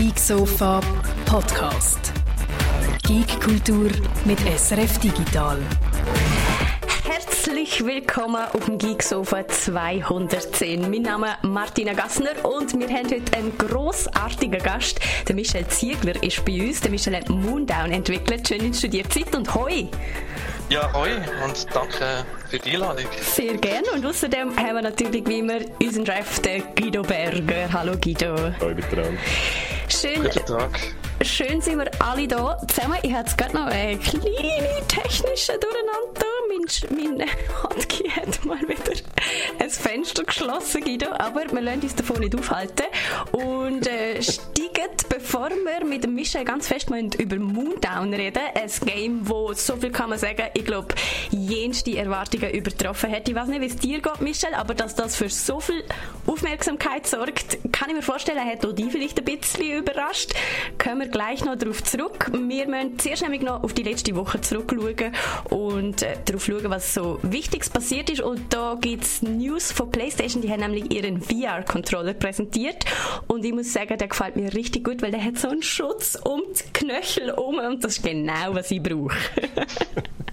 Geek Sofa Podcast. Geek Kultur mit SRF Digital. Herzlich willkommen auf dem Geeksofa 210. Mein Name ist Martina Gassner und wir haben heute einen grossartigen Gast. Der Michel Ziegler ist bei uns. Der Michel hat Moondown entwickelt. Schön, dass du dir Zeit und hoi! Ja, hoi und danke für die Einladung. Sehr gerne. Und außerdem haben wir natürlich wie immer unseren Chef, Guido Berger. Hallo Guido. Hallo miteinander. Schön. Guten Tag. Schön sind wir alle da zusammen. Ich hatte gerade noch eine kleine technische Durcheinander. Mein, mein Handkey hat mal wieder ein Fenster geschlossen, Guido. Aber wir lassen uns davon nicht aufhalten. Und äh, steigen, bevor wir mit dem Michel ganz fest über Moondown reden, ein Game, wo so viel kann man sagen, ich glaube, jenste Erwartungen übertroffen hat. Ich weiß nicht, wie es dir geht, Michel, aber dass das für so viel Aufmerksamkeit sorgt, kann ich mir vorstellen, hat auch die vielleicht ein bisschen überrascht. Können wir gleich noch darauf zurück. Wir müssen zuerst nämlich noch auf die letzte Woche zurückschauen und äh, darauf schauen, was so Wichtiges passiert ist. Und da gibt es News von PlayStation, die haben nämlich ihren VR-Controller präsentiert. Und ich muss sagen, der gefällt mir richtig gut, weil der hat so einen Schutz um die Knöchel um und das ist genau, was ich brauche.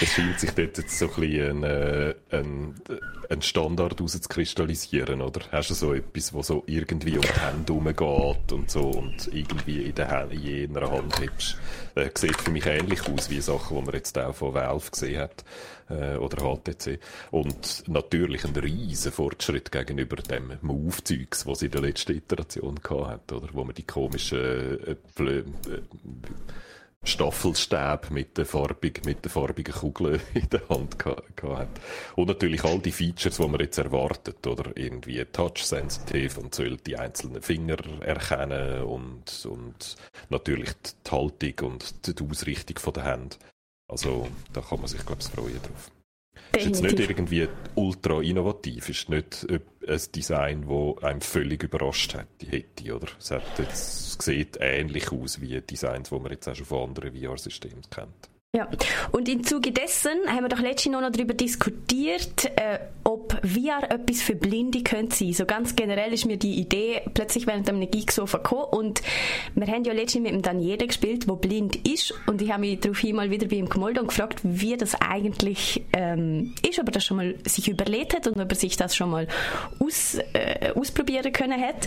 es scheint sich dort jetzt so ein bisschen ein, äh, Standard herauszukristallisieren, oder? Hast du so etwas, wo so irgendwie um die Hände herumgeht und so und irgendwie in, der Hand, in jener Hand hebst? Äh, sieht für mich ähnlich aus wie Sachen, die man jetzt auch von Valve gesehen hat äh, oder HTC. Und natürlich ein riesen Fortschritt gegenüber dem Move-Zeugs, was sie in der letzten Iteration gehabt hat, oder? Wo man die komischen äh, äh, Staffelstab mit der, farbig, mit der farbigen Kugel in der Hand gehabt Und natürlich all die Features, die man jetzt erwartet, oder irgendwie touch-sensitive und soll die einzelnen Finger erkennen und, und natürlich die Haltung und die Ausrichtung der Hände. Also da kann man sich, glaube ich, freuen drauf. Ist jetzt nicht irgendwie ultra innovativ, ist nicht ein Design, das einem völlig überrascht hätte, oder? Es, hat jetzt, es sieht ähnlich aus wie Designs, die man jetzt auch schon von anderen VR-Systemen kennt. Ja, und im Zuge dessen haben wir doch letztens noch darüber diskutiert, äh, ob VR etwas für Blinde könnte sein. So ganz generell ist mir die Idee plötzlich während einem Geek so gekommen und wir haben ja letztens mit dem Daniele gespielt, wo blind ist und ich habe mich daraufhin mal wieder bei ihm gemolden und gefragt, wie das eigentlich ähm, ist, ob er das schon mal sich überlegt hat und ob er sich das schon mal aus, äh, ausprobieren können hat.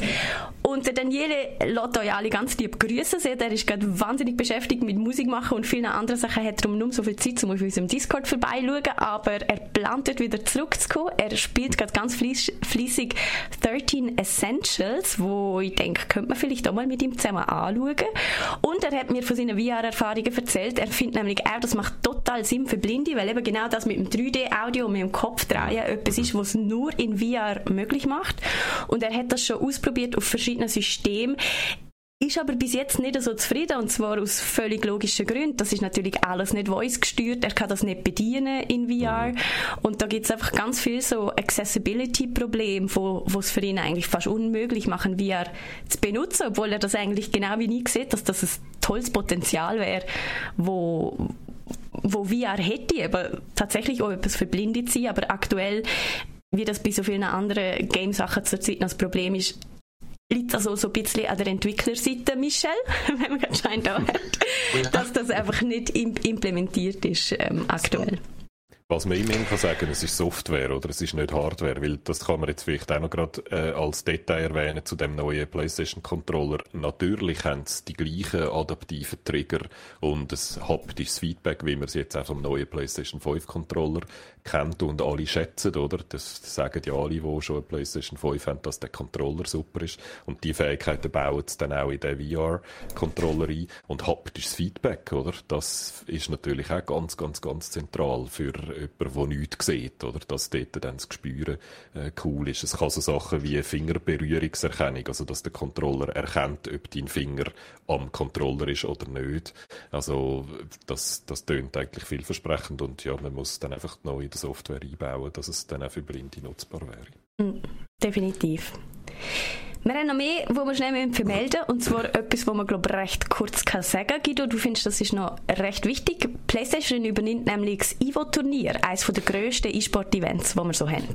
Und der Daniele lässt euch alle ganz lieb grüßen. Er ist gerade wahnsinnig beschäftigt mit Musik machen und vielen anderen Sachen hat darum nur so viel Zeit, um auf unserem Discord vorbeischauen, aber er plant dort wieder zurückzukommen. Er spielt gerade ganz fließig 13 Essentials, wo ich denke, könnte man vielleicht auch mal mit ihm zusammen anschauen. Und er hat mir von seinen VR-Erfahrungen erzählt. Er findet nämlich auch, das macht total Sinn für Blinde, weil eben genau das mit dem 3D-Audio und mit dem Kopf drehen etwas ist, was nur in VR möglich macht. Und er hat das schon ausprobiert auf verschiedenen Systemen ist aber bis jetzt nicht so zufrieden und zwar aus völlig logischen Gründen. Das ist natürlich alles nicht voice gesteuert, er kann das nicht bedienen in VR und da gibt es einfach ganz viel so Accessibility-Probleme, wo es für ihn eigentlich fast unmöglich machen, VR zu benutzen, obwohl er das eigentlich genau wie nie sieht, dass das ein tolles Potenzial wäre, wo wo VR hätte, aber tatsächlich auch etwas für Blinde zu sein, aber aktuell wie das bei so vielen anderen Game-Sachen zurzeit noch das Problem ist, liegt also so ein bisschen an der Entwicklerseite, Michel, wenn man gerade scheint da hat, dass das einfach nicht implementiert ist ähm, aktuell. Was man immerhin kann sagen, es ist Software oder es ist nicht Hardware, weil das kann man jetzt vielleicht auch noch gerade äh, als Detail erwähnen zu dem neuen PlayStation Controller. Natürlich haben sie die gleichen adaptiven Trigger und ein haptisches Feedback, wie man es jetzt auch vom neuen PlayStation 5 Controller kennt und alle schätzen, oder? Das sagen ja alle, die schon eine PlayStation 5 haben, dass der Controller super ist. Und die Fähigkeiten bauen sie dann auch in den VR-Controller ein. Und haptisches Feedback, oder? Das ist natürlich auch ganz, ganz, ganz zentral für jemanden, der nichts sieht, oder? Dass dort dann das Gespüren äh, cool ist. Es kann so Sachen wie Fingerberührungserkennung, also dass der Controller erkennt, ob dein Finger am Controller ist oder nicht. Also, das, das tönt eigentlich vielversprechend und ja, man muss dann einfach neu der Software einbauen, dass es dann auch für Blinde nutzbar wäre. Mm, definitiv. Wir haben noch mehr, wo wir schnell vermelden und zwar etwas, wo man glaube recht kurz kann sagen. Guido, du findest, das ist noch recht wichtig. PlayStation übernimmt nämlich das Evo-Turnier, eines der grössten E-Sport-Events, die wir so haben.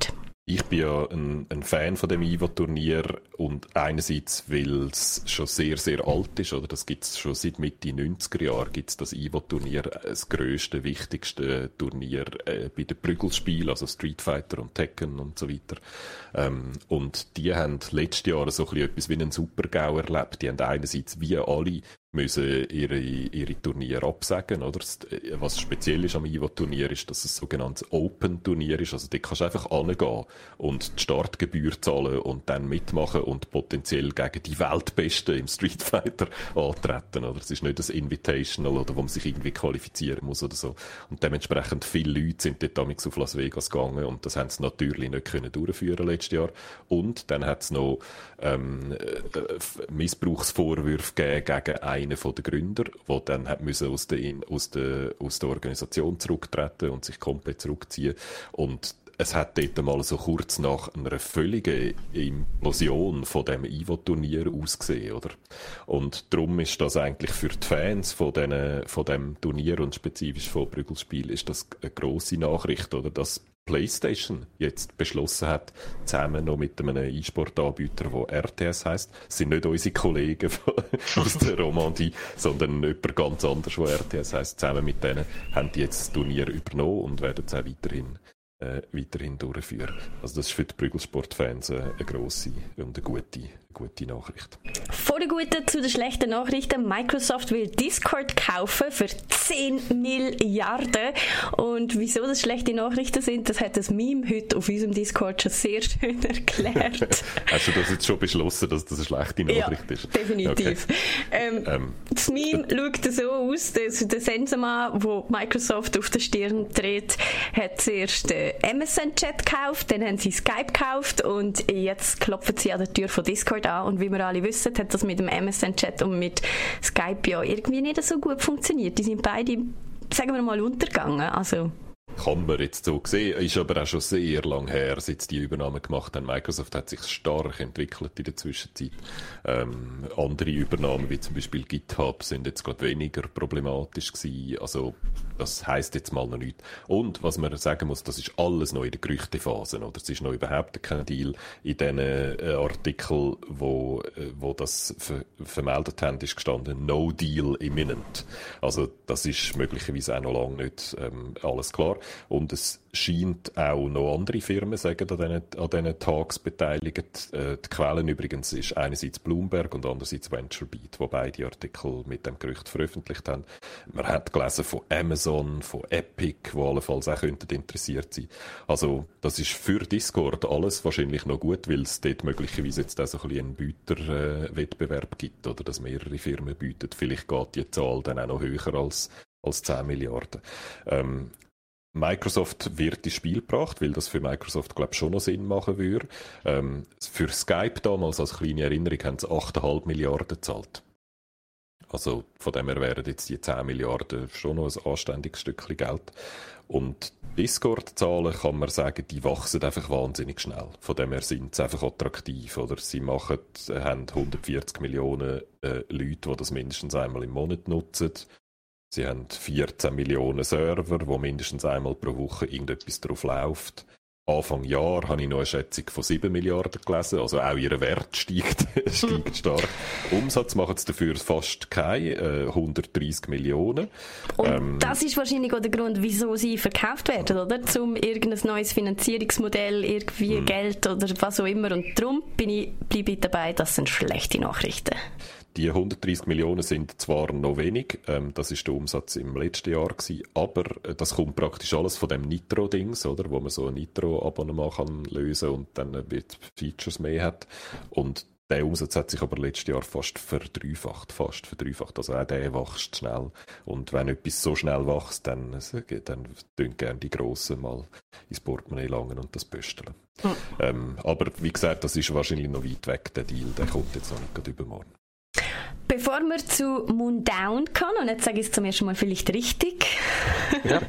Ich bin ja ein, ein Fan von dem Ivo-Turnier und einerseits, weil es schon sehr, sehr alt ist, oder das gibt es schon seit Mitte 90er Jahren, gibt es das Ivo-Turnier, das grösste, wichtigste Turnier äh, bei den Prügelspielen, also Street Fighter und Tekken und so weiter. Ähm, und die haben letztes Jahr so ein bisschen etwas wie einen Super-GAU erlebt. Die haben einerseits wie alle müssen ihre, ihre Turniere absagen, oder? Was speziell ist am Ivo-Turnier ist, dass es ein sogenanntes Open-Turnier ist. Also, da kannst du einfach angehen und die Startgebühr zahlen und dann mitmachen und potenziell gegen die Weltbesten im Street Fighter antreten, oder? Es ist nicht das Invitational oder wo man sich irgendwie qualifizieren muss oder so. Und dementsprechend viele Leute sind dort damals auf Las Vegas gegangen und das haben sie natürlich nicht können durchführen letztes Jahr. Und dann hat es noch, ähm, äh, Missbrauchsvorwürfe gegeben gegen einen der Gründer, der dann hat müssen aus, der, aus, der, aus der Organisation zurücktreten und sich komplett zurückziehen. Und es hat dort mal so kurz nach einer völligen Implosion von dem Ivo-Turnier ausgesehen, oder? Und darum ist das eigentlich für die Fans von, den, von dem Turnier und spezifisch von Brüggelspiel ist das eine grosse Nachricht, oder? Dass PlayStation jetzt beschlossen hat, zusammen noch mit einem E-Sport-Anbieter, der RTS heißt, sind nicht unsere Kollegen aus der Romandie, sondern jemand ganz anders, der RTS heißt. Zusammen mit denen haben die jetzt das Turnier übernommen und werden es auch weiterhin äh, weiterhin durchführen. Also das ist für die Prügelsportfans äh, eine grosse und eine gute, gute Nachricht. Von der guten zu den schlechten Nachrichten. Microsoft will Discord kaufen für 10 Milliarden. Und wieso das schlechte Nachrichten sind, das hat das Meme heute auf unserem Discord schon sehr schön erklärt. Hast du das jetzt schon beschlossen, dass das eine schlechte Nachricht ja, ist? definitiv. Okay. Ähm, ähm, das Meme schaut so aus, dass der Sensenmann, wo Microsoft auf der Stirn dreht, hat zuerst den MSN-Chat gekauft, dann haben sie Skype gekauft und jetzt klopfen sie an der Tür von Discord an. Und wie wir alle wissen, hat das mit dem MSN-Chat und mit Skype ja irgendwie nicht so gut funktioniert. Die sind beide, sagen wir mal, untergegangen. Also kann man jetzt so sehen. Ist aber auch schon sehr lang her, seit die Übernahme gemacht haben. Microsoft hat sich stark entwickelt in der Zwischenzeit. Ähm, andere Übernahmen, wie zum Beispiel GitHub, sind jetzt gerade weniger problematisch gewesen. Also, das heißt jetzt mal noch nichts. Und, was man sagen muss, das ist alles noch in der Gerüchtephase, oder? Es ist noch überhaupt kein Deal. In diesen äh, Artikeln, wo, äh, wo das ver vermeldet haben, ist gestanden, no deal imminent. Also, das ist möglicherweise auch noch lange nicht ähm, alles klar. Und es scheint auch noch andere Firmen sagen, an diesen, an diesen Tags beteiligt. Äh, die Quellen übrigens ist einerseits Bloomberg und andererseits VentureBeat, wo beide Artikel mit dem Gerücht veröffentlicht haben. Man hat gelesen von Amazon, von Epic, wo allenfalls auch könnten interessiert sein. Also das ist für Discord alles wahrscheinlich noch gut, weil es dort möglicherweise jetzt auch so ein bisschen einen Büterwettbewerb äh, gibt oder dass mehrere Firmen bieten. Vielleicht geht die Zahl dann auch noch höher als als 10 Milliarden. Ähm, Microsoft wird ins Spiel gebracht, weil das für Microsoft, glaube ich, schon noch Sinn machen würde. Ähm, für Skype damals, als kleine Erinnerung, haben sie 8,5 Milliarden gezahlt. Also von dem her wären jetzt die 10 Milliarden schon noch ein anständiges Stückchen Geld. Und Discord-Zahlen kann man sagen, die wachsen einfach wahnsinnig schnell. Von dem her sind sie einfach attraktiv. Oder sie machen, haben 140 Millionen äh, Leute, die das mindestens einmal im Monat nutzen. Sie haben 14 Millionen Server, wo mindestens einmal pro Woche irgendetwas drauf läuft. Anfang Jahr habe ich noch eine Schätzung von 7 Milliarden gelesen, also auch ihr Wert steigt, steigt stark. Umsatz machen sie dafür fast kein, äh, 130 Millionen. Und ähm, das ist wahrscheinlich auch der Grund, wieso sie verkauft werden, oder? Zum irgendein neues Finanzierungsmodell, irgendwie mhm. Geld oder was auch immer. Und darum bin ich, bleibe ich dabei, das sind schlechte Nachrichten. Die 130 Millionen sind zwar noch wenig, ähm, das ist der Umsatz im letzten Jahr gewesen, aber äh, das kommt praktisch alles von dem Nitro-Dings, oder, wo man so ein Nitro-Abonnement kann lösen und dann äh, wird Features mehr hat. Und der Umsatz hat sich aber letztes Jahr fast verdreifacht, fast verdreifacht. Also auch der wächst schnell. Und wenn etwas so schnell wächst, dann, äh, dann tun gerne die Grossen mal ins Portemonnaie langen und das pösteln. Mhm. Ähm, aber wie gesagt, das ist wahrscheinlich noch weit weg, der Deal. Der kommt jetzt noch nicht übermorgen. Bevor wir zu Moondown kommen, und jetzt sage ich es zum ersten Mal vielleicht richtig. Ja.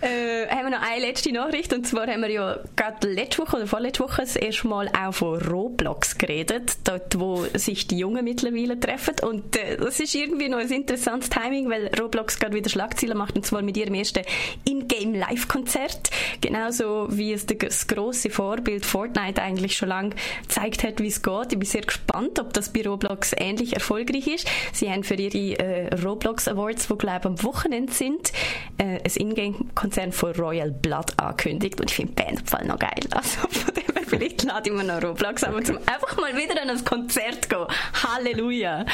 äh, wir noch eine letzte Nachricht. Und zwar haben wir ja gerade letzte Woche oder vorletzte Woche das erste Mal auch von Roblox geredet. Dort, wo sich die Jungen mittlerweile treffen. Und äh, das ist irgendwie noch ein interessantes Timing, weil Roblox gerade wieder Schlagzeilen macht. Und zwar mit ihrem ersten In-Game Live-Konzert. Genauso wie es das grosse Vorbild Fortnite eigentlich schon lange gezeigt hat, wie es geht. Ich bin sehr gespannt, ob das bei Roblox ähnlich erfolgreich ist. Sie haben für ihre äh, Roblox Awards, die glaube am Wochenende sind, äh, ein Ingame-Konzern von Royal Blood angekündigt. Und ich finde Bandfall noch geil. Also von dem her, vielleicht lade ich mir noch Roblox aber zum einfach mal wieder an ein Konzert gehen. Halleluja!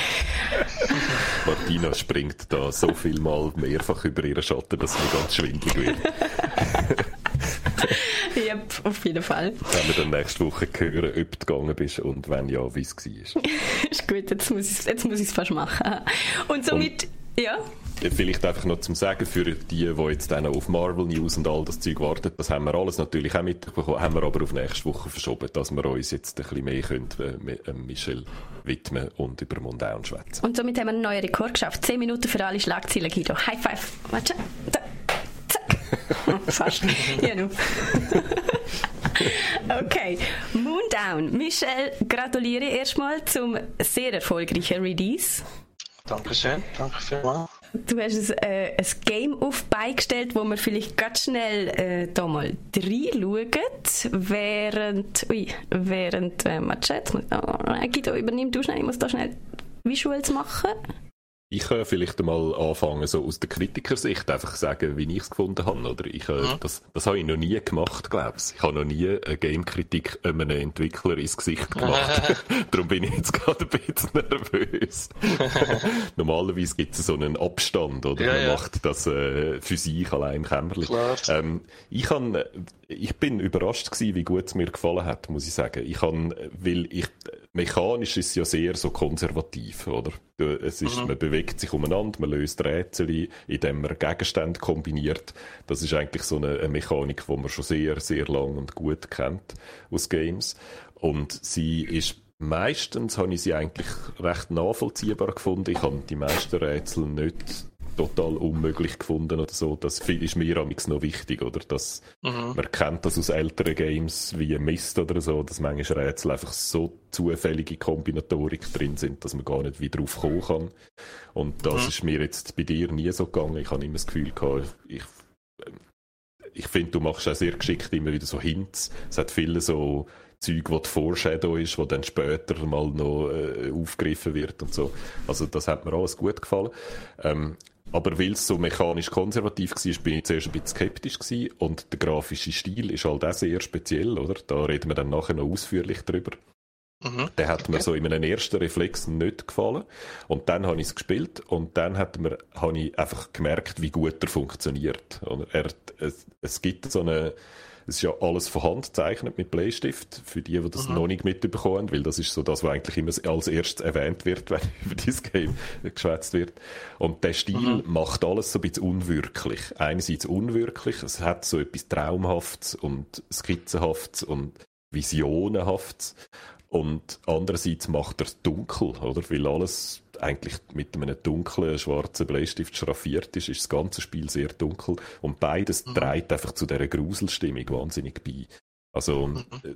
Martina springt da so viel mal mehrfach über ihren Schatten, dass mir ganz schwindlig wird. yep, auf jeden Fall. Wenn wir dann nächste Woche hören, ob du gegangen bist und wenn ja, wie es war. ist gut, jetzt muss ich es fast machen. Und somit, und ja. Vielleicht einfach noch zum Sagen für die, die jetzt dann auf Marvel News und all das Zeug warten, das haben wir alles natürlich auch mitbekommen, haben wir aber auf nächste Woche verschoben, dass wir uns jetzt ein bisschen mehr können, äh, Michel widmen und über Mundown schwätzen. Und somit haben wir einen neuen Rekord geschafft. Zehn Minuten für alle Schlagzeilen, Guido. High five. Warte. Da. Zack. Fast. ja, nu. okay, Moondown. Michel, gratuliere erstmal zum sehr erfolgreichen Release. Dankeschön, danke vielmals. Du hast ein, äh, ein Game auf beigestellt, wo wir vielleicht ganz schnell äh, da mal reinschauen, während, ui, während, äh, mal Chat, oh, Guido, übernimm du schnell, ich muss da schnell Visuals machen. Ich kann vielleicht einmal anfangen, so aus der Kritikersicht einfach sagen, wie ich es gefunden habe. Oder ich, mhm. das, das habe ich noch nie gemacht, glaube ich. Ich habe noch nie eine Game-Kritik einem Entwickler ins Gesicht gemacht. Darum bin ich jetzt gerade ein bisschen nervös. Normalerweise gibt es so einen Abstand, oder? Ja, Man ja. macht das äh, für sich allein kämmerlich. Ähm, ich, kann, ich bin überrascht gewesen, wie gut es mir gefallen hat, muss ich sagen. Ich kann, weil ich, mechanisch ist es ja sehr so konservativ, oder? Es ist, mhm. man bewegt sich umeinander, man löst Rätsel, indem man Gegenstände kombiniert. Das ist eigentlich so eine, eine Mechanik, die man schon sehr, sehr lang und gut kennt aus Games. Und sie ist meistens habe ich sie eigentlich recht nachvollziehbar gefunden. Ich habe die meisten Rätsel nicht total unmöglich gefunden oder so. Das ist mir amigs noch wichtig, oder? Dass mhm. man kennt das aus älteren Games wie Mist oder so, dass manchmal Rätsel einfach so zufällige Kombinatorik drin sind, dass man gar nicht wieder drauf kommen kann. Und das mhm. ist mir jetzt bei dir nie so gegangen. Ich habe immer das Gefühl gehabt, ich, ich finde, du machst auch sehr geschickt immer wieder so Hints. Es hat viele so Zeug, die Foreshadow ist, wo dann später mal noch äh, aufgegriffen wird und so. Also das hat mir alles gut gefallen. Ähm, aber weil es so mechanisch konservativ war, bin ich zuerst ein bisschen skeptisch gewesen. Und der grafische Stil ist halt auch sehr speziell, oder? Da reden wir dann nachher noch ausführlich drüber. Mhm. Der hat mir so in einem ersten Reflex nicht gefallen. Und dann habe ich es gespielt und dann hat mir, habe ich einfach gemerkt, wie gut er funktioniert. Er, es, es gibt so eine, es ist ja alles von Hand gezeichnet mit Bleistift, für die, die das mhm. noch nicht mitbekommen haben, weil das ist so das, was eigentlich immer als erstes erwähnt wird, wenn über dieses Game geschwätzt wird. Und der Stil mhm. macht alles so ein bisschen unwirklich. Einerseits unwirklich, es hat so etwas Traumhaftes und Skizzenhaftes und Visionenhaftes. Und andererseits macht er es dunkel, oder? Weil alles eigentlich mit einem dunklen, schwarzen Bleistift schraffiert ist, ist das ganze Spiel sehr dunkel. Und beides mhm. trägt einfach zu dieser Gruselstimmung wahnsinnig bei. Also, mhm. Äh,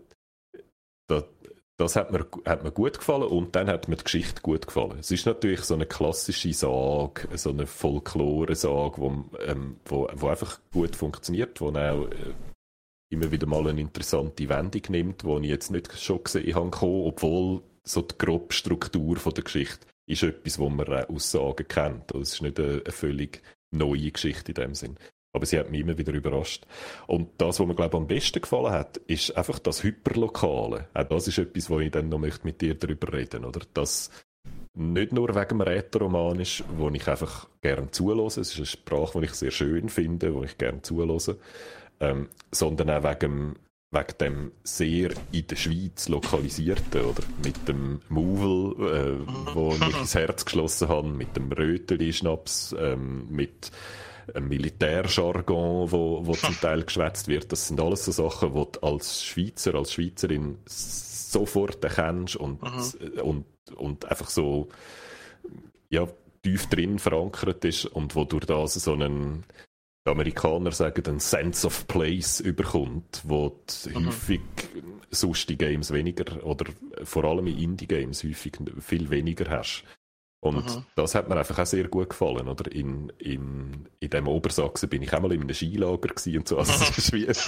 das, das hat mir, hat mir gut gefallen und dann hat mir die Geschichte gut gefallen. Es ist natürlich so eine klassische Sage, so eine Folklore-Sage, wo, ähm, wo, wo einfach gut funktioniert, wo auch äh, immer wieder mal eine interessante Wendung nimmt, die ich jetzt nicht schon gesehen habe, obwohl so die grobe Struktur von der Geschichte ist etwas, wo man äh, Aussagen kennt. Also es ist nicht eine, eine, völlig neue Geschichte in dem Sinn. Aber sie hat mich immer wieder überrascht. Und das, was mir, glaube ich, am besten gefallen hat, ist einfach das Hyperlokale. Auch das ist etwas, wo ich dann noch möchte mit dir darüber reden möchte. Das nicht nur wegen dem Rätoroman ist, wo ich einfach gerne zulose. Es ist eine Sprache, die ich sehr schön finde, wo ich gerne zulose. Ähm, sondern auch wegen wegen dem sehr in der Schweiz lokalisierten, oder? Mit dem Mouvel, äh, wo ich ins Herz geschlossen habe, mit dem Röteli-Schnaps, ähm, mit einem Militärjargon, wo, wo zum Teil geschwätzt wird. Das sind alles so Sachen, die du als Schweizer, als Schweizerin sofort erkennst und, mhm. und, und einfach so, ja, tief drin verankert ist und wo durch das so einen, die Amerikaner sagen, einen Sense of Place überkommt, wo mhm. häufig sonst die Games weniger oder vor allem in Indie-Games häufig viel weniger hast. Und mhm. das hat mir einfach auch sehr gut gefallen. Oder in, in, in dem Obersachsen bin ich einmal in einem Skilager und so. Also wie, es,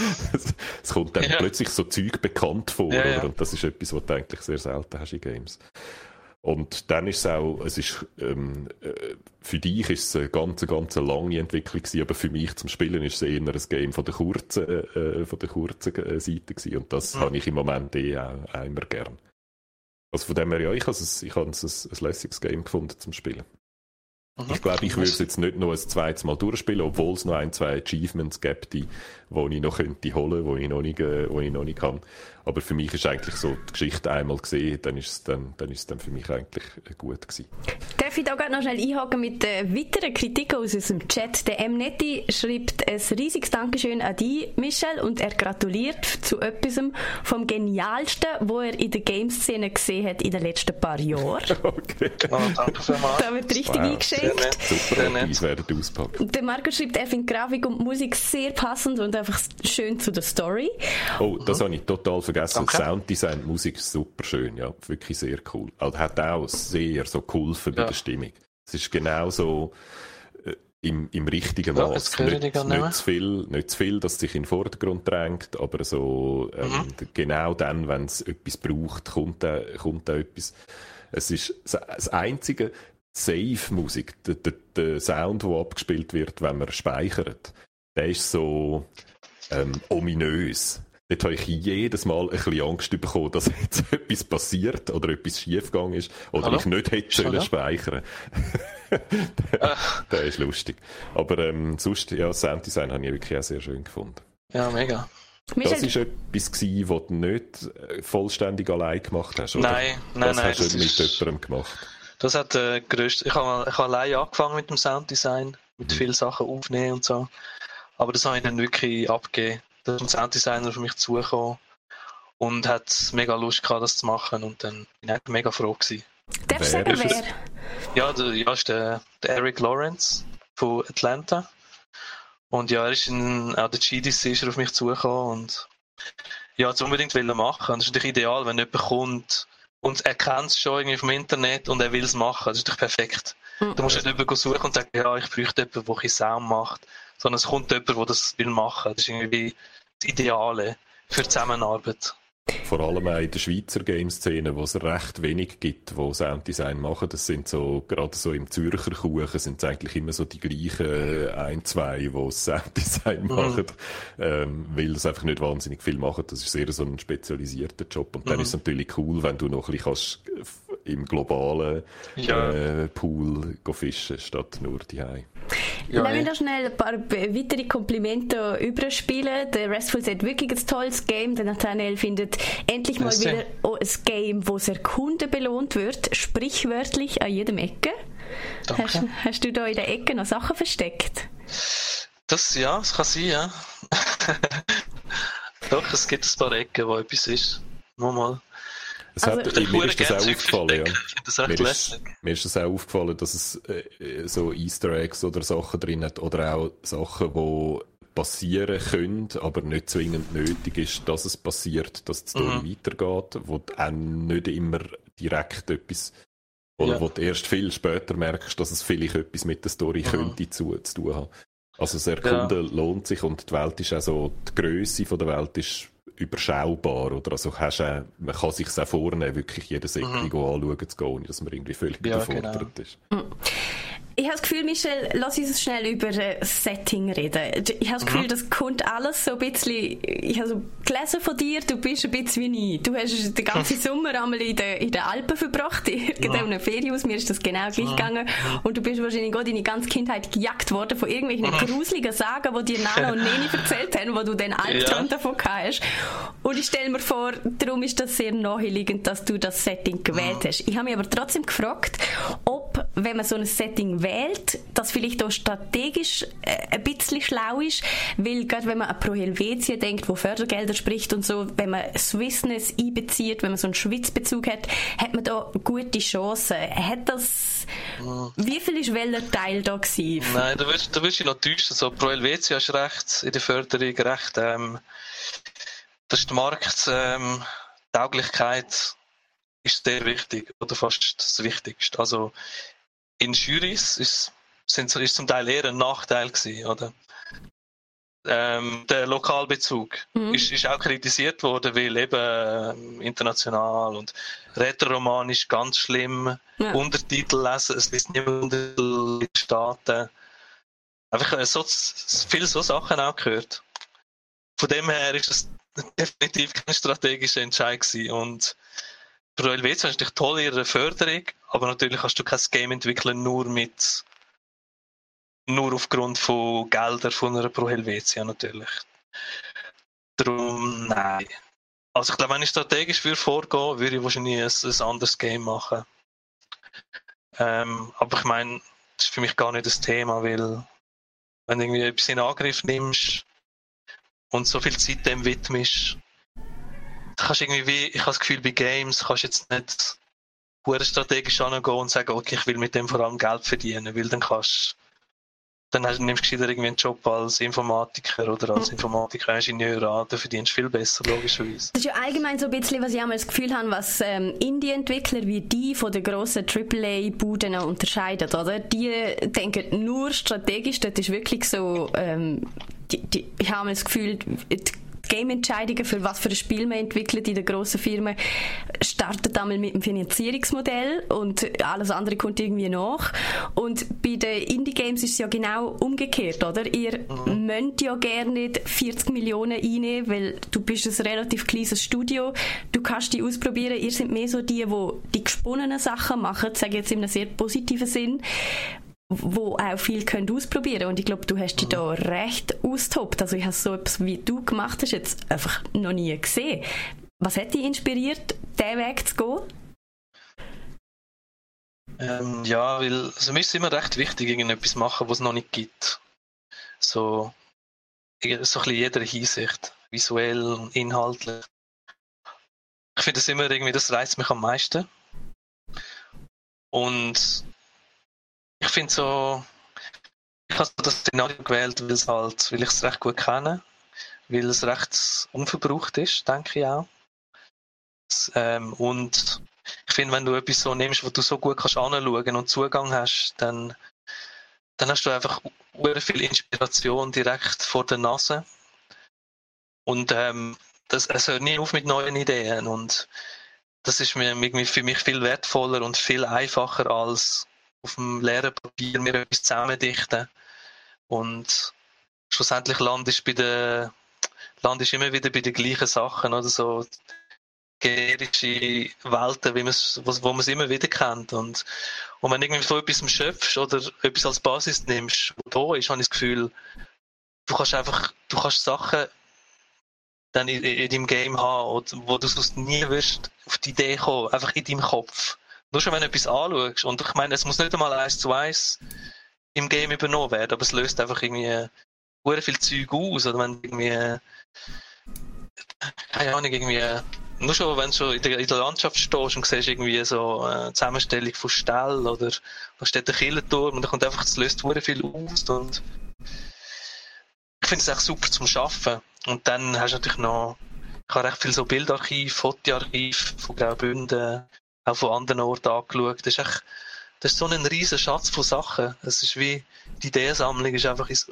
es kommt dann ja. plötzlich so Zeug bekannt vor. Ja, ja. Und das ist etwas, was du eigentlich sehr selten hast in Games. Und dann ist es auch, es ist, ähm, äh, für dich ist es eine ganz, ganz lange Entwicklung gewesen, aber für mich zum Spielen ist es eher ein Game von der kurzen, äh, von der kurzen äh, Seite gewesen. Und das mhm. habe ich im Moment eh auch, auch immer gern. Also von dem her, ja, ich habe es, ich habe es ein, ein lässiges Game gefunden zum Spielen. Mhm. Ich glaube, ich würde es jetzt nicht noch ein zweites Mal durchspielen, obwohl es noch ein, zwei Achievements gibt, die, ich noch könnte holen, wo ich noch nicht, äh, wo ich noch nicht kann. Aber für mich ist eigentlich so die Geschichte einmal gesehen, dann ist es dann, dann ist es dann für mich eigentlich äh, gut gewesen. Darf ich da gerade noch schnell einhaken mit äh, weiteren Kritiken aus unserem Chat? Der M. Netti schreibt ein riesiges Dankeschön an dich, Michel, und er gratuliert zu etwas vom Genialsten, wo er in der Game-Szene gesehen hat in den letzten paar Jahren. okay. Oh, danke vielmals. Da wird richtig wow. eingeschenkt. Super, Preis werden auspacken. Der Marco schreibt, er findet Grafik und Musik sehr passend und einfach schön zu der Story. Oh, das mhm. habe ich total vergessen Danke. Sounddesign, die Musik ist super schön, ja, wirklich sehr cool. Also hat auch sehr so geholfen bei ja. der Stimmung. Es ist genau so äh, im, im richtigen ja, Maß. Nicht, nicht, nicht, zu viel, nicht zu viel, dass sich in den Vordergrund drängt, aber so ähm, mhm. genau dann, wenn es etwas braucht, kommt da, kommt da etwas. Es ist das einzige Safe-Musik, der, der, der Sound, der abgespielt wird, wenn man speichert, der ist so ähm, ominös. Dort habe ich jedes Mal ein bisschen Angst bekommen, dass jetzt etwas passiert oder etwas schiefgegangen ist oder Hallo? ich nicht hätte sollen speichern. der, der ist lustig. Aber ähm, sonst, ja, Sounddesign habe ich wirklich auch sehr schön gefunden. Ja, mega. Das war etwas, gewesen, was du nicht äh, vollständig allein gemacht hast, oder? Nein, nein, das nein. hast du mit ist... jemandem gemacht? Das hat äh, größte. Ich habe ich hab allein angefangen mit dem Sounddesign, mit mhm. vielen Sachen aufnehmen und so. Aber das habe ich dann wirklich abgegeben. Da ist ein Sounddesigner auf mich zugekommen und hat mega Lust gehabt, das zu machen und dann bin ich mega froh gewesen. Darfst du sagen, wer? Ja, der, ja, ist der, der Eric Lawrence von Atlanta. Und ja, er ist in, auch der GDC ist er auf mich zugekommen und ja, es unbedingt will machen. Das ist natürlich ideal, wenn jemand kommt und er kennt es schon irgendwie vom Internet und er will es machen. Das ist natürlich perfekt. Mhm. Du musst nicht jemanden suchen und sagen, ja, ich bräuchte jemanden, der Sound macht sondern es kommt jemand, der das will machen. Das ist irgendwie das Ideale für Zusammenarbeit. Vor allem auch in der Schweizer Game-Szene, wo es recht wenig gibt, wo Sounddesign machen. Das sind so, gerade so im Zürcher Kuchen sind es eigentlich immer so die gleichen ein, zwei, die Sounddesign mhm. machen, ähm, weil es einfach nicht wahnsinnig viel machen. Das ist sehr so ein spezialisierter Job. Und dann mhm. ist es natürlich cool, wenn du noch ein bisschen kannst im globalen ja. äh, Pool fischen, statt nur die Hause. Ja, Lass mich noch schnell ein paar weitere Komplimente überspielen. Der Restful hat wirklich ein tolles Game. Der Nathaniel findet endlich mal wieder ein Game, wo der Kunde belohnt wird, sprichwörtlich an jedem Ecke. Hast, hast, du da in der Ecke noch Sachen versteckt? Das, ja, das kann sein, ja. Doch, es gibt ein paar Ecken, wo etwas ist. Nur mal. Es also, hat, mir ist das auch aufgefallen, ja. Das mir, ist, mir ist das auch aufgefallen, dass es äh, so Easter Eggs oder Sachen drin hat oder auch Sachen, die passieren können, aber nicht zwingend nötig ist, dass es passiert, dass die Story mhm. weitergeht, wo du auch nicht immer direkt etwas oder ja. wo du erst viel später merkst, dass es vielleicht etwas mit der Story mhm. könnte zu, zu tun haben. Also das Erkunden ja. lohnt sich und die Welt ist auch so, die Größe der Welt ist überschaubar. Oder? Also hast auch, man kann sich auch vornehmen, wirklich jedes Eckchen mhm. anschauen zu gehen, ohne dass man irgendwie völlig ja, überfordert genau. ist. Ich habe das Gefühl, Michel, lass uns schnell über das Setting reden. Ich habe das Gefühl, mhm. das kommt alles so ein bisschen, ich habe so gelesen von dir, du bist ein bisschen wie ich. Du hast den ganzen Sommer einmal in den, in den Alpen verbracht, in irgendeiner ja. Ferien aus, mir ist das genau gleich ja. gegangen. Und du bist wahrscheinlich auch deine ganze Kindheit gejagt worden von irgendwelchen mhm. gruseligen Sagen, die dir Nana und Neni erzählt haben, wo du den Albtraum ja. davon hast. Und ich stelle mir vor, darum ist das sehr naheliegend, dass du das Setting gewählt mhm. hast. Ich habe mich aber trotzdem gefragt, ob, wenn man so ein Setting wählt, das vielleicht auch strategisch äh, ein bisschen schlau ist, weil gerade wenn man an Pro Helvetia denkt, wo Fördergelder spricht und so, wenn man Swissness einbezieht, wenn man so einen Schwitzbezug hat, hat man da gute Chancen. Hat das Mhm. Wie viel ist welcher Teil da gewesen? Nein, da wirst, da wirst du noch täuschen. So, Pro Helvetia ist recht, in der Förderung recht, ähm, das ist die Markttauglichkeit ähm, ist sehr wichtig, oder fast das Wichtigste. Also, in Jurys ist, sind, ist zum Teil eher ein Nachteil gewesen, oder? Ähm, der Lokalbezug mhm. ist, ist auch kritisiert worden, weil eben äh, international und rätoromanisch ganz schlimm, ja. Untertitel lesen, es liest niemand Untertitel in den Staaten. Einfach äh, so, viele so Sachen auch gehört. Von dem her ist es definitiv kein strategischer Entscheid gewesen. Und Pro Helvetia ist natürlich toll in ihrer Förderung, aber natürlich kannst du kein Game entwickeln nur mit nur aufgrund von Geldern von einer Pro Helvetia natürlich. Darum, nein. Also ich glaube, wenn ich strategisch würde vorgehen, würde ich wahrscheinlich ein, ein anderes Game machen. Ähm, aber ich meine, das ist für mich gar nicht das Thema, weil wenn du irgendwie etwas in Angriff nimmst und so viel Zeit dem widmest, kannst irgendwie wie, ich habe das Gefühl, bei Games kannst du jetzt nicht strategisch angehen und sagen, okay, ich will mit dem vor allem Geld verdienen, weil dann kannst dann hast, nimmst du irgendwie einen Job als Informatiker oder als hm. Informatiker-Ingenieur an, da verdienst du viel besser, logischerweise. Das ist ja allgemein so ein bisschen, was ich einmal das Gefühl habe, was ähm, Indie-Entwickler wie die von den grossen AAA-Buden unterscheiden, oder? Die denken nur strategisch, das ist wirklich so, ähm, die, die, ich habe das Gefühl, die Game-Entscheidungen, für was für ein Spiel man entwickelt in den grossen Firmen, startet einmal mit dem Finanzierungsmodell und alles andere kommt irgendwie nach. Und bei den Indie-Games ist es ja genau umgekehrt, oder? Ihr mhm. müsst ja gerne nicht 40 Millionen einnehmen, weil du bist ein relativ kleines Studio, du kannst die ausprobieren. Ihr seid mehr so die, die die gesponnenen Sachen machen, sage ich jetzt in einem sehr positiven Sinn wo auch viel können ausprobieren und ich glaube, du hast dich da recht austobt. Also ich habe so etwas, wie du gemacht hast, jetzt einfach noch nie gesehen. Was hat dich inspiriert, diesen Weg zu gehen? Ähm, ja, weil also mir ist immer recht wichtig, irgendetwas machen, was es noch nicht gibt. So, so ein bisschen jeder Hinsicht, visuell und inhaltlich. Ich finde das immer irgendwie, das reizt mich am meisten. Und ich finde so, ich habe das Szenario gewählt, weil, es halt, weil ich es recht gut kenne, weil es recht unverbraucht ist, denke ich auch. Ähm, und ich finde, wenn du etwas so nimmst, wo du so gut kannst anschauen und Zugang hast, dann, dann hast du einfach sehr viel Inspiration direkt vor der Nase. Und ähm, das, es hört nie auf mit neuen Ideen. Und das ist mir für mich viel wertvoller und viel einfacher als auf dem leeren Papier mir etwas zusammendichten. Und schlussendlich landest bei der, landest immer wieder bei den gleichen Sachen, oder so generische Welten, wie man's, wo man es immer wieder kennt. Und, und wenn du irgendwie von etwas schöpfst oder etwas als Basis nimmst, wo da ist, habe ich das Gefühl, du kannst einfach, du kannst Sachen dann in, in deinem Game haben, wo du sonst nie wirst auf die Idee kommen, einfach in deinem Kopf. Nur schon, wenn du etwas anschaust. Und ich meine, es muss nicht einmal eins zu eins im Game übernommen werden, aber es löst einfach irgendwie sehr viel Zeug aus. Oder wenn irgendwie, keine Ahnung, irgendwie, nur schon, wenn du schon in der, in der Landschaft stehst und siehst irgendwie so eine Zusammenstellung von Ställen oder da steht der Killenturm und da kommt einfach, das löst sehr viel aus. Und ich finde es echt super zum Schaffen. Und dann hast du natürlich noch, ich habe recht viel so Bildarchiv, Fotoarchiv von Graubünden, auch von anderen Orten angeschaut. Das ist, echt, das ist so ein riesen Schatz von Sachen. Es ist wie, die Ideensammlung ist einfach ins,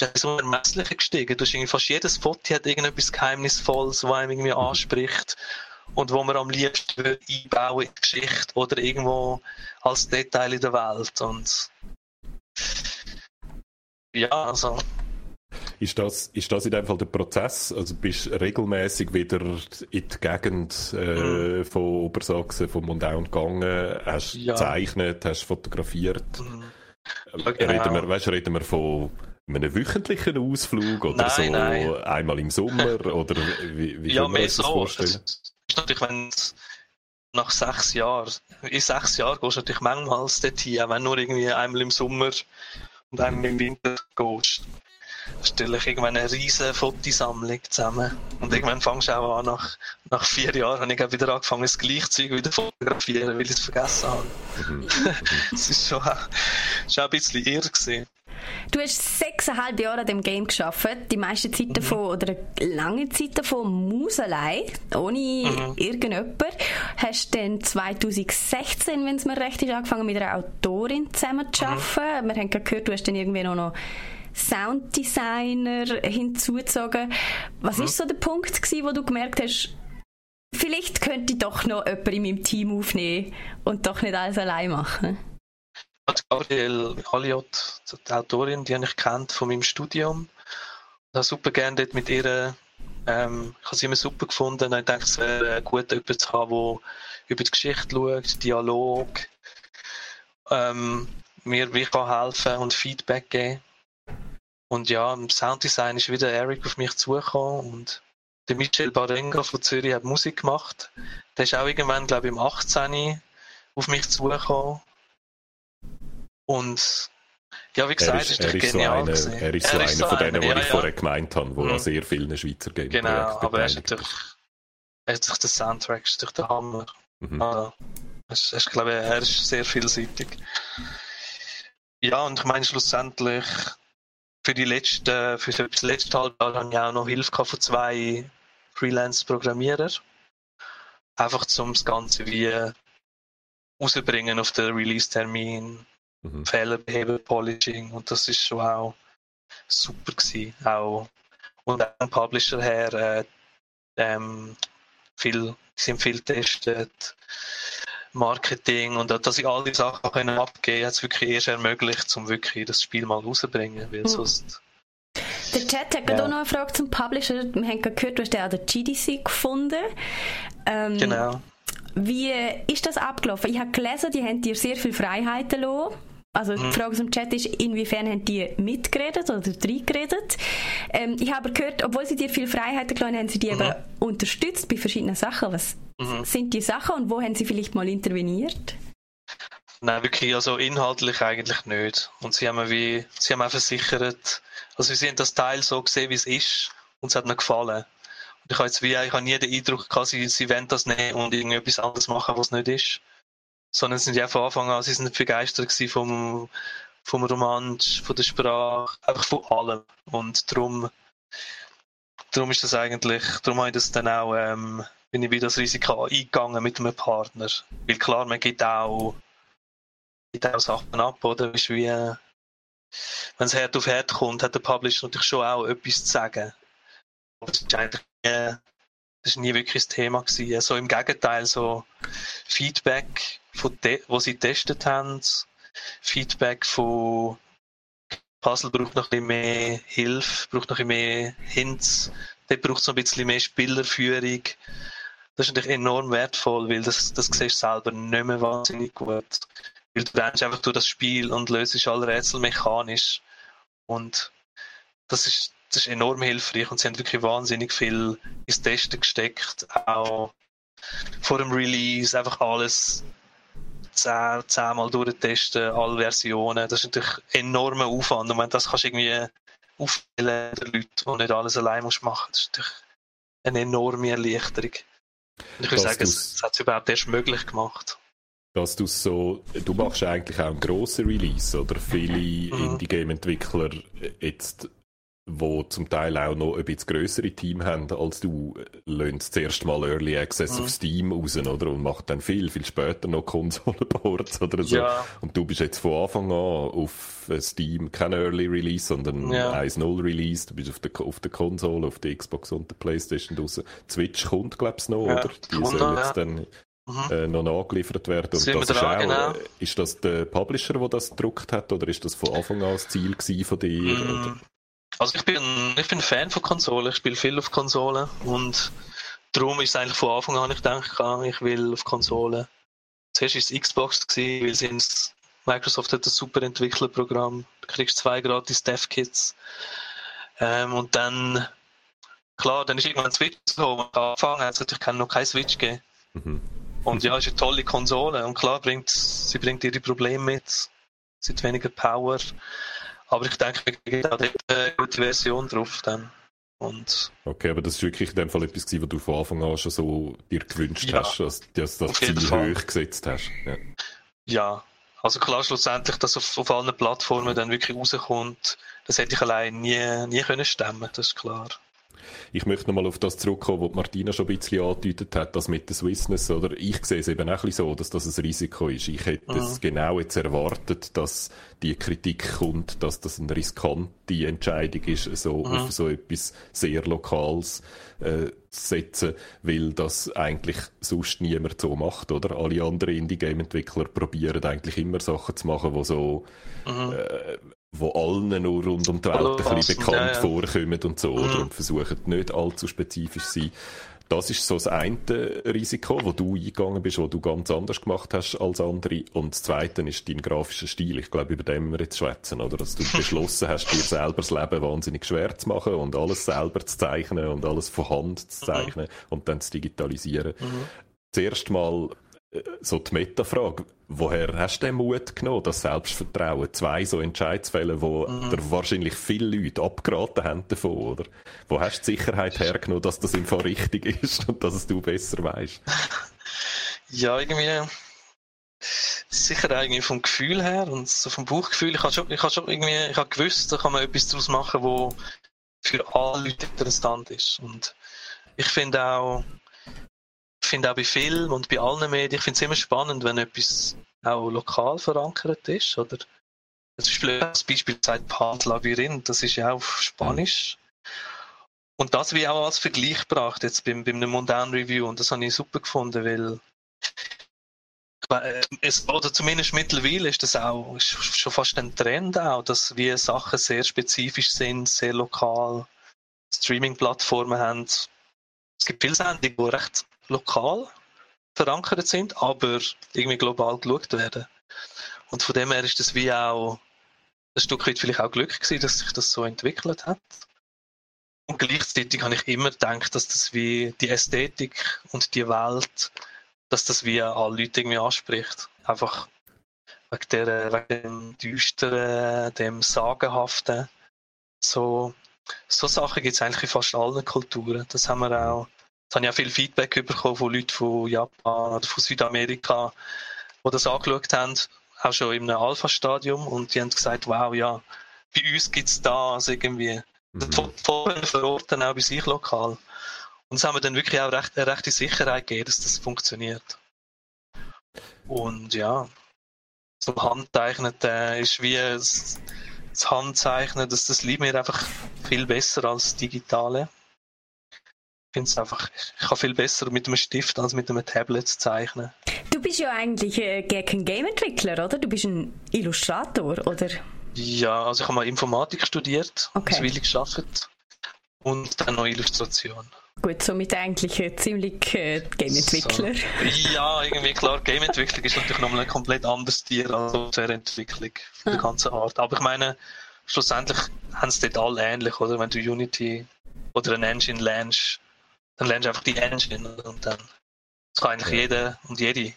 ist so unermesslich gestiegen. Du hast irgendwie fast jedes Foto hat irgendetwas Geheimnisvolles, das einem irgendwie anspricht und wo man am liebsten einbauen in die Geschichte oder irgendwo als Detail in der Welt. Und ja, also ist das, ist das in dem Fall der Prozess? Also bist du regelmäßig wieder in die Gegend äh, mhm. von Obersachsen, von Mondaun gegangen, hast ja. gezeichnet, hast fotografiert? Mhm. Ja, genau. reden, wir, weißt, reden wir von einem wöchentlichen Ausflug oder nein, so nein. einmal im Sommer? oder wie, wie ja, mehr das so. vorstellen? Das ist natürlich, wenn nach sechs Jahren, in sechs Jahren gehst du natürlich manchmal dorthin, wenn du nur irgendwie einmal im Sommer und einmal im Winter gehst. Stelle ich irgendwann eine riesige Fotosammlung zusammen. Und irgendwann fangst du auch an, nach, nach vier Jahren habe ich auch wieder angefangen, das gleiche Zeug wieder fotografieren, weil ich es vergessen habe. Mhm. das ist schon, schon ein bisschen irre gewesen. Du hast sechseinhalb Jahre an dem Game geschafft, die meiste Zeit mhm. davon, oder eine lange Zeit davon Mauselei, ohne mhm. irgendjemand. Hast dann 2016, wenn es mir recht ist, angefangen mit einer Autorin zusammen zu arbeiten. Mhm. Wir haben gehört, du hast dann irgendwie noch Sounddesigner hinzugezogen. Was mhm. ist so der Punkt gewesen, wo du gemerkt hast, vielleicht könnte ich doch noch jemanden in meinem Team aufnehmen und doch nicht alles allein machen? Gabrielle Alliot, die Autorin, die habe ich kennt von meinem Studium. Ich habe super gerne dort mit ihr, ähm, ich habe sie immer super gefunden. Ich denke, es wäre gut, jemanden zu haben, der über die Geschichte schaut, Dialog, ähm, mir wie kann helfen und Feedback geben. Und ja, im Sounddesign ist wieder Eric auf mich zugekommen und der Michel Barenga von Zürich hat Musik gemacht. Der ist auch irgendwann, glaube ich, im 18. auf mich zugekommen und ja, wie gesagt, er ist, ist er ist genial. So eine, er ist so einer so von denen, die ja, ich ja. vorher gemeint habe, wo mhm. sehr vielen Schweizer Game Genau, aber er ist natürlich, er ist der Soundtrack, ist der Hammer. Mhm. Also, ist, ich glaube, er ist sehr vielseitig. Ja, und ich meine schlussendlich, für die letzten, für das letzte halbe Jahr habe ich auch noch Hilfe von zwei Freelance-Programmierer. Einfach zum das Ganze wie rausbringen auf den Release-Termin mhm. Fehler beheben, Polishing und das ist schon auch super gewesen. Auch, und auch vom Publisher her äh, ähm, viel, sind viel getestet. Marketing und dass ich all die Sachen können abgeben hat es wirklich erst ermöglicht, um wirklich das Spiel mal rauszubringen, weil mhm. sonst der Chat hat ja. auch noch eine Frage zum Publisher. Wir haben gehört, du hast den an der GDC gefunden. Ähm, genau. Wie ist das abgelaufen? Ich habe gelesen, die haben dir sehr viele Freiheiten gelassen. Also die mhm. Frage aus dem Chat ist, inwiefern haben die mitgeredet oder reingeredet? Ähm, ich habe gehört, obwohl sie dir viel Freiheit gelassen haben, sie die mhm. eben unterstützt bei verschiedenen Sachen. Was mhm. sind die Sachen und wo haben sie vielleicht mal interveniert? Nein, wirklich, also inhaltlich eigentlich nicht. Und sie haben wie, sie haben auch versichert, also sie haben das Teil so gesehen, wie es ist und es hat mir gefallen. Und ich habe jetzt wie, ich habe nie den Eindruck gehabt, sie, sie wollen das nehmen und irgendetwas anderes machen, was nicht ist sondern sind ja von Anfang an, sie sind begeistert vom, vom Roman, von der Sprache, einfach von allem. Und darum, darum ist das eigentlich, darum habe ich das dann auch, ähm, bin ich wieder das Risiko eingegangen mit einem Partner. Weil klar, man gibt auch, auch Sachen ab, oder? Ist wie, wenn es Herd auf Herd kommt, hat der Publisher natürlich schon auch etwas zu sagen. Aber es ist eigentlich, äh, das war nie wirklich das Thema gewesen. Also im Gegenteil, so Feedback, von wo sie getestet haben, Feedback von Puzzle braucht noch ein bisschen mehr Hilfe, braucht noch ein bisschen mehr Hints, dort braucht es noch ein bisschen mehr Spielerführung. Das ist natürlich enorm wertvoll, weil das, das siehst du selber nicht mehr wahnsinnig gut. Weil du rennst einfach durch das Spiel und löst alle Rätsel mechanisch. Und das ist das ist enorm hilfreich und sie haben wirklich wahnsinnig viel ins Testen gesteckt. Auch vor dem Release einfach alles zehn, zehnmal durchtesten, alle Versionen. Das ist natürlich ein enormer Aufwand. Und wenn das kannst du irgendwie auffüllen den Leuten, die nicht alles allein musst machen, das ist natürlich eine enorme Erleichterung. Und ich würde sagen, es hat es überhaupt erst möglich gemacht dass du so, du machst eigentlich auch einen grossen Release, oder? Viele mhm. Indie-Game-Entwickler jetzt wo zum Teil auch noch ein bisschen grössere Team haben als du, lönt zuerst mal Early Access mhm. auf Steam raus, oder? Und macht dann viel, viel später noch Konsolenports oder so. Ja. Und du bist jetzt von Anfang an auf Steam kein Early Release, sondern ja. 1.0 Release. Du bist auf der, auf der Konsole, auf der Xbox und der Playstation raus. Switch kommt, glaubst du, noch, ja, oder? Die sollen jetzt dann Mhm. Äh, noch nachgeliefert werden. Und das ist, auch, genau. ist das der Publisher, der das gedruckt hat, oder ist das von Anfang an das Ziel von dir? Mm, also ich bin, ich bin Fan von Konsolen, ich spiele viel auf Konsolen und darum ist es eigentlich von Anfang an, ich denke, ich will auf Konsolen. Zuerst war es Xbox, gewesen, weil sie Microsoft hat ein super Entwicklerprogramm, du kriegst zwei gratis Dev-Kits. Ähm, und dann, klar, dann ist irgendwann Switch gekommen, angefangen hat es natürlich noch kein Switch gegeben. Mhm. Und ja, es ist eine tolle Konsole und klar, bringt, sie bringt ihre Probleme mit, sie hat weniger Power, Aber ich denke, wir kriegen auch dort eine gute Version drauf dann. Und okay, aber das ist wirklich in dem Fall etwas was du von Anfang an schon so dir gewünscht ja, hast, dass, dass das Ziel hoch gesetzt hast. Ja. ja. also klar, schlussendlich, dass auf, auf allen Plattformen dann wirklich rauskommt, das hätte ich allein nie, nie können stemmen, das ist klar. Ich möchte nochmal auf das zurückkommen, was Martina schon ein bisschen angedeutet hat, das mit der Swissness, oder? Ich sehe es eben auch ein bisschen so, dass das ein Risiko ist. Ich hätte mhm. es genau jetzt erwartet, dass die Kritik kommt, dass das eine riskante Entscheidung ist, so mhm. auf so etwas sehr Lokales äh, setzen, weil das eigentlich sonst niemand so macht, oder? Alle anderen Indie-Game-Entwickler probieren eigentlich immer Sachen zu machen, die so mhm. äh, wo allen nur rund um die Welt ein bisschen bekannt ja, ja. vorkommen und so, oder? Mhm. Und versuchen nicht allzu spezifisch zu sein. Das ist so das eine Risiko, wo du eingegangen bist, wo du ganz anders gemacht hast als andere. Und das zweite ist dein grafischer Stil. Ich glaube, über den wir jetzt schwätzen, oder? Dass du beschlossen hast, dir selber das Leben wahnsinnig schwer zu machen und alles selber zu zeichnen und alles von Hand zu mhm. zeichnen mhm. und dann zu digitalisieren. Mhm. Zuerst mal so die Metafrage, woher hast du den Mut genommen, das Selbstvertrauen? Zwei so Entscheidsfälle, wo mhm. dir wahrscheinlich viele Leute abgeraten haben davon, oder? Wo hast du die Sicherheit hergenommen, dass das im Fall richtig ist und dass es du besser weißt? Ja, irgendwie sicher irgendwie vom Gefühl her und so vom Bauchgefühl. Ich habe schon, ich habe schon irgendwie, ich habe gewusst, da kann man etwas daraus machen, wo für alle Leute interessant ist. Und ich finde auch, finde auch bei Film und bei allen Medien, ich finde es immer spannend, wenn etwas auch lokal verankert ist. Oder zum Beispiel das Beispiel sagt Pant Labyrinth, das ist ja auch auf Spanisch. Und das wie auch als Vergleich gebracht, jetzt beim, beim Mundane Review. Und das habe ich super gefunden, weil äh, es, oder zumindest mittlerweile ist das auch schon fast ein Trend auch, dass wir Sachen sehr spezifisch sind, sehr lokal Streaming-Plattformen haben. Es gibt viele Sendungen, die recht lokal verankert sind, aber irgendwie global geschaut werden. Und von dem her ist das wie auch ein Stück weit vielleicht auch Glück gewesen, dass sich das so entwickelt hat. Und gleichzeitig habe ich immer gedacht, dass das wie die Ästhetik und die Welt, dass das wie alle Leute irgendwie anspricht. Einfach wegen, der, wegen dem Düsteren, dem Sagenhaften. So, so Sachen gibt es eigentlich in fast allen Kulturen. Das haben wir auch Jetzt habe ich auch viel Feedback bekommen von Leuten von Japan oder von Südamerika, die das angeschaut haben, auch schon einem Alpha-Stadium und die haben gesagt, wow, ja, bei uns gibt es das irgendwie. Mhm. Voll verorten, auch bei sich lokal. Und es haben wir dann wirklich auch recht, eine rechte Sicherheit gegeben, dass das funktioniert. Und ja, so Handzeichnen äh, ist wie das, das Handzeichnen, das, das liebt mir einfach viel besser als digitale finde es einfach, ich kann viel besser mit einem Stift als mit einem Tablet zeichnen. Du bist ja eigentlich äh, kein Game-Entwickler, oder? Du bist ein Illustrator, oder? Ja, also ich habe mal Informatik studiert, okay. Zwiebelig gearbeitet und dann noch Illustration. Gut, somit eigentlich ein ziemlich äh, Game-Entwickler. So. Ja, irgendwie klar, Game-Entwicklung ist natürlich nochmal ein komplett anderes Tier als Softwareentwicklung von der ah. ganzen Art. Aber ich meine, schlussendlich haben es dort alle ähnlich, oder? Wenn du Unity oder ein Engine lernst, dann lernst du einfach die Engine und dann das kann eigentlich ja. jeder und jede.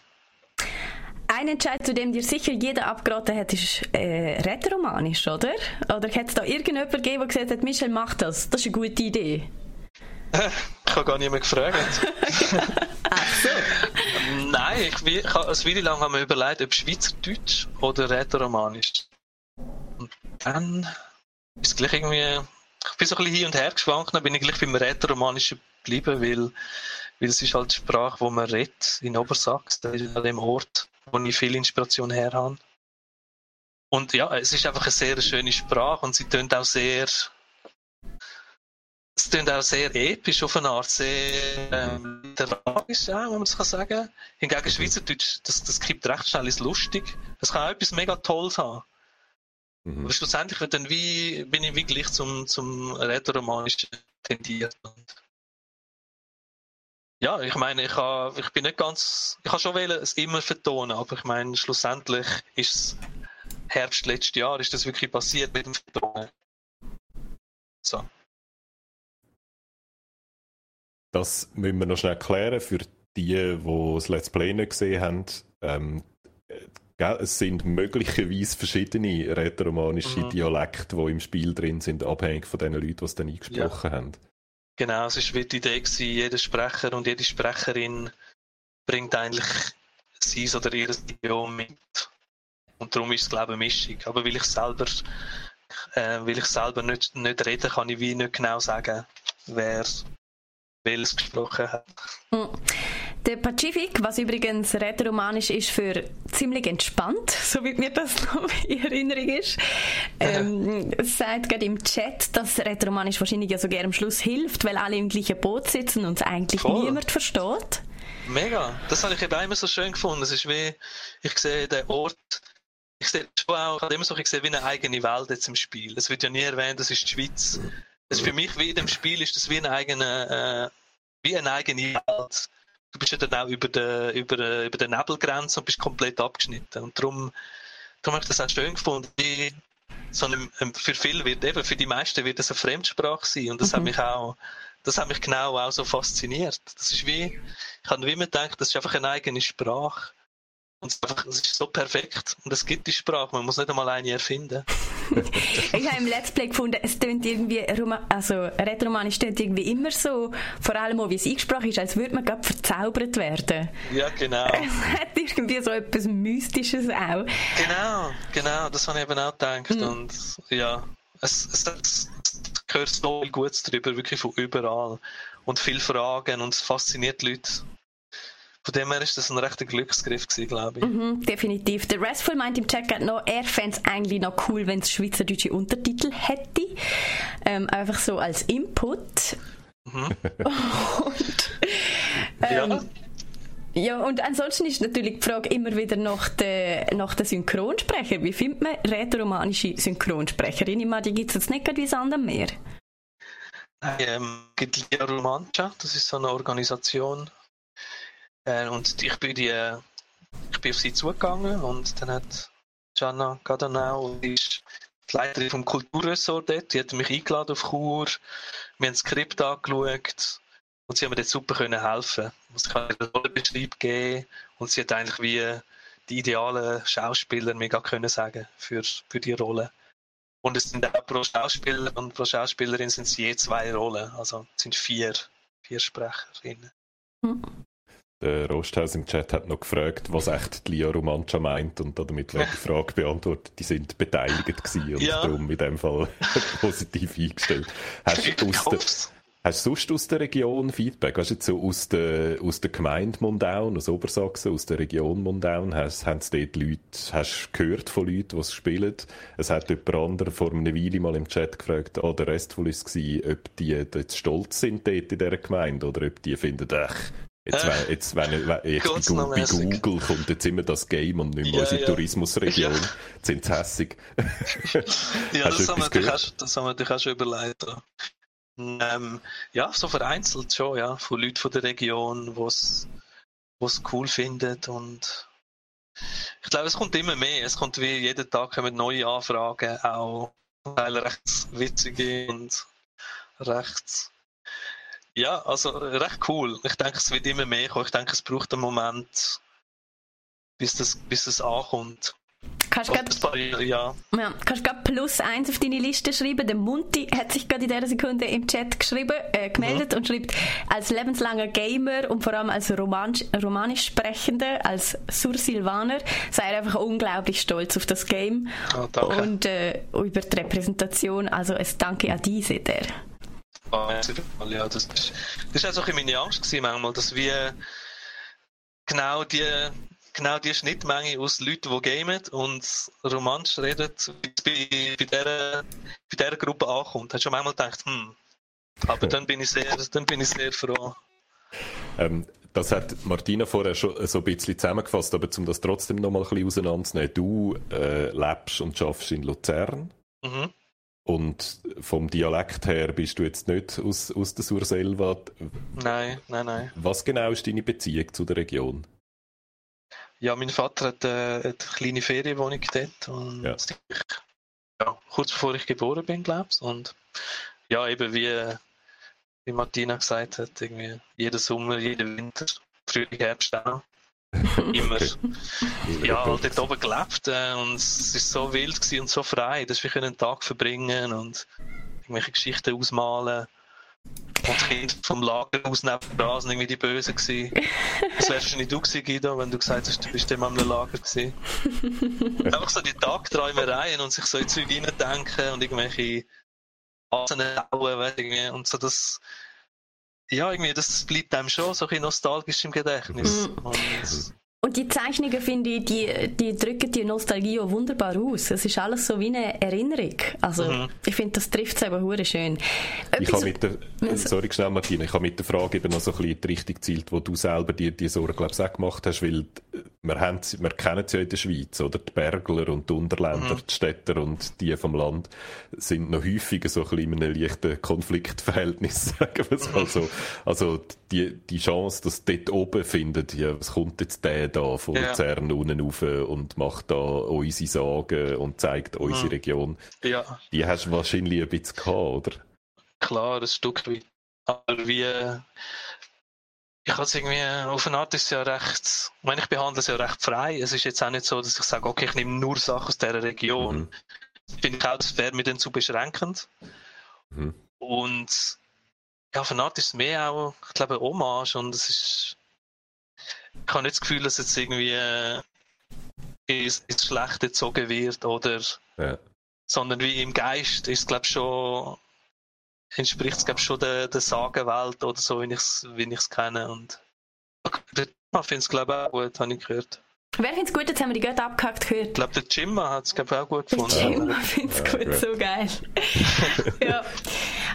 Ein Entscheid, zu dem dir sicher jeder abgeraten hat, ist äh, rätoromanisch, oder? Oder hat es da irgendjemand gegeben, der gesagt hat, Michel, mach das, das ist eine gute Idee? Ich habe gar nicht mehr gefragt. Ach so. Nein, ich, ich, ich eine Weile lang haben wir überlegt, ob Schweizerdeutsch oder rätoromanisch. Und dann ist es gleich irgendwie ich bin so ein bisschen hin und her geschwankt, dann bin ich gleich beim Rätoromanischen geblieben, weil, weil es ist halt die Sprache, die man redet in Obersachs, das ist an dem Ort, wo ich viel Inspiration her habe. Und ja, es ist einfach eine sehr schöne Sprache und sie tönt auch sehr, es tönt auch sehr episch auf eine Art, sehr ähm, literarisch, ja, wenn man kann sagen. Hingegen Schweizerdeutsch, das, das kippt recht schnell ins Lustig. Das kann auch etwas mega Tolles haben. Mhm. Aber schlussendlich wird dann wie, bin ich wirklich zum, zum Rätoromanischen tendiert. Und ja, ich meine, ich, ha, ich bin nicht ganz, ich habe schon wählen, es immer vertonen, aber ich meine, schlussendlich ist es Herbst letztes Jahr, ist das wirklich passiert mit dem Vertonen. So. Das müssen wir noch schnell klären für die, die das Let's Play nicht gesehen haben. Ähm? Es sind möglicherweise verschiedene rätoromanische mhm. Dialekte, die im Spiel drin sind, abhängig von den Leuten, die es dann eingesprochen ja. haben. Genau, es war die Idee, gewesen, jeder Sprecher und jede Sprecherin bringt eigentlich sein oder ihr Idiom mit. Und darum ist es, glaube ich, eine Mischung. Aber weil ich selber, äh, weil ich selber nicht, nicht rede, kann ich wie nicht genau sagen, wer welches gesprochen hat. Hm. Der Pazifik, was übrigens rätoromanisch ist für ziemlich entspannt, so wie mir das noch in Erinnerung ist, ähm, sagt gerade im Chat, dass rätoromanisch wahrscheinlich ja sogar am Schluss hilft, weil alle im gleichen Boot sitzen und es eigentlich Voll. niemand versteht. Mega, das habe ich eben immer so schön gefunden. Es ist wie, ich sehe den Ort, ich sehe schon auch, ich immer so gesehen wie eine eigene Welt jetzt im Spiel. Es wird ja nie erwähnt, das ist die Schweiz. Das für mich wie in dem Spiel ist das wie eine eigene, äh, wie eine eigene Welt du bist ja dann auch über der, über, über der Nebelgrenze und bist komplett abgeschnitten. Und darum, darum habe ich das auch schön gefunden. So eine, für viele wird eben, für die meisten wird das eine Fremdsprache sein. Und das mhm. hat mich auch, das hat mich genau auch so fasziniert. Das ist wie, ich habe wie immer gedacht, das ist einfach eine eigene Sprache. Und es ist so perfekt. Und es gibt die Sprache, man muss nicht einmal eine erfinden. ich habe im Let's Play gefunden, es klingt irgendwie, also Rätoromanisch klingt irgendwie immer so, vor allem auch wie es eingesprochen ist, als würde man gerade verzaubert werden. Ja, genau. Es hat irgendwie so etwas Mystisches auch. Genau, genau, das habe ich eben auch gedacht. Mhm. Und ja, es, es, es gehört so viel Gutes drüber, wirklich von überall. Und viele Fragen und es fasziniert die Leute von dem her ist das ein rechter Glücksgriff gewesen, glaube ich. Mhm, definitiv. Der Restful meint im Chat noch, er fände es eigentlich noch cool, wenn es schweizerdeutsche Untertitel hätte. Ähm, einfach so als Input. Mhm. und, ähm, ja. Ja, und ansonsten ist natürlich die Frage immer wieder nach den, nach den Synchronsprecher. Wie findet man rätoromanische Synchronsprecherin? Ich meine, die gibt es jetzt nicht wie Sand Meer. Ähm, Lia Romancia, das ist so eine Organisation, äh, und ich bin, die, ich bin auf sie zugegangen und dann hat Gianna Gadanau, die ist die Leiterin vom Kulturressort dort, die hat mich eingeladen auf Chur. Wir haben das Skript angeschaut und sie haben mir dort super können helfen. Ich kann eine Rollenbeschreib geben und sie hat eigentlich wie die idealen Schauspieler mega können sagen für, für die Rolle. Und es sind auch pro Schauspieler und pro Schauspielerin sind es je zwei Rollen, also es sind vier, vier Sprecherinnen. Hm. Der Rosthaus im Chat hat noch gefragt, was echt die Lia Romancia meint und damit wird die Frage beantwortet. Die sind beteiligt gewesen und ja. darum in dem Fall positiv eingestellt. Hast du, aus der, hast du sonst aus der Region Feedback? Hast du jetzt so aus der, aus der Gemeinde Mondaun, aus Obersachsen, aus der Region Mondaun, hast, haben dort Leute, hast gehört von Leuten, die es spielen? Es hat jemand anderes vor einer Weile mal im Chat gefragt, ah, der Rest von uns war, ob die jetzt stolz sind dort in dieser Gemeinde oder ob die finden, ach, Jetzt, wenn, jetzt, wenn, wenn jetzt bei, Google, bei Google kommt jetzt immer das Game und nicht mehr ja, unsere ja. Tourismusregion. Ja. Sind sie hässig. ja, das haben, auch, das haben, wir natürlich auch schon überlegt. Ähm, ja, so vereinzelt schon, ja, von Leuten von der Region, die es cool finden und ich glaube, es kommt immer mehr. Es kommt wie jeden Tag kommen neue Anfragen, auch teil recht witzige und recht ja, also recht cool. Ich denke, es wird immer mehr kommen. Ich denke, es braucht einen Moment, bis das, bis das ankommt. Kannst du ja. ja, gerade plus eins auf deine Liste schreiben. Der Munti hat sich gerade in dieser Sekunde im Chat geschrieben, äh, gemeldet mhm. und schreibt, als lebenslanger Gamer und vor allem als Romanisch, Romanisch Sprechender, als Sursilvaner, sei er einfach unglaublich stolz auf das Game oh, und äh, über die Repräsentation. Also es danke an diese der. Ja, das, das ist auch so meine Angst gewesen manchmal, dass wir genau die, genau die Schnittmenge aus Leuten, die gamen und romantisch reden, bei, bei, dieser, bei dieser Gruppe ankommt. Hast schon manchmal gedacht, hm, aber dann bin ich sehr, dann bin ich sehr froh. Ähm, das hat Martina vorher schon so ein bisschen zusammengefasst, aber um das trotzdem noch mal ein bisschen auseinanderzunehmen, du äh, lebst und schaffst in Luzern. Mhm. Und vom Dialekt her bist du jetzt nicht aus, aus der Surselva? Nein, nein, nein. Was genau ist deine Beziehung zu der Region? Ja, mein Vater hat äh, eine kleine Ferienwohnung dort und ja. ja, kurz bevor ich geboren bin, glaube ich. Und ja, eben wie, wie Martina gesagt hat, irgendwie jeden Sommer, jeden Winter, Frühling, Herbst auch. Immer. Okay. Ja, halt dort oben gelebt äh, und es war so wild und so frei, dass wir einen Tag verbringen und irgendwelche Geschichten ausmalen. Und die Kinder vom Lager aus neben sind irgendwie die Bösen gewesen. Das wärst wahrscheinlich du gewesen, Guido, wenn du gesagt hast, du bist immer am Lager gewesen. Einfach so die Tagträumereien und sich so in Zeug denken und irgendwelche Hasen hauen, und so das, ja, irgendwie, das bleibt einem schon so ein bisschen nostalgisch im Gedächtnis. Mhm. Und und die Zeichnungen, finde ich, die, die drücken die Nostalgie auch wunderbar aus. Es ist alles so wie eine Erinnerung. Also, mhm. ich finde, das trifft es eben hure schön. ich habe mit der, sorry, schnell, Martina, ich habe mit der Frage eben noch so ein bisschen die Richtung gezielt, wo du selber dir die Sorgen, glaube ich, auch gemacht hast, weil wir, haben, wir kennen es ja in der Schweiz, oder? Die Bergler und die Unterländer, mhm. die Städter und die vom Land sind noch häufiger so ein bisschen in einem leichten Konfliktverhältnis, sagen wir es mal so. Also, die, die Chance, dass dort oben findet, ja, was kommt jetzt der da von ja. Luzern unten rauf und macht da unsere Sagen und zeigt unsere mhm. Region. Ja. Die hast du wahrscheinlich ein bisschen gehabt, oder? Klar, ein Stück weit. Aber wie, ich habe es irgendwie, auf eine Art ist es ja recht, ich meine, ich behandle es ja recht frei. Es ist jetzt auch nicht so, dass ich sage, okay, ich nehme nur Sachen aus dieser Region. Mhm. Finde ich auch, das wäre mir dann zu beschränkend. Mhm. Und ja, auf eine Art ist es mehr auch, ich glaube, Hommage und es ist, ich habe nicht das Gefühl, dass jetzt irgendwie äh, ins, ins Schlechte gezogen wird oder, ja. sondern wie im Geist ist es, glaube ich, schon, entspricht es, glaube ich, schon der, der Sagenwelt oder so, wie ich es wie kenne und der Jimma findet es, glaube ich, auch gut, habe ich gehört. Wer findet es gut? Jetzt haben wir die gut abgehakt gehört. Ich glaube, der Jimma hat es, auch gut gefunden. Der Jimma findet es gut, so geil. ja.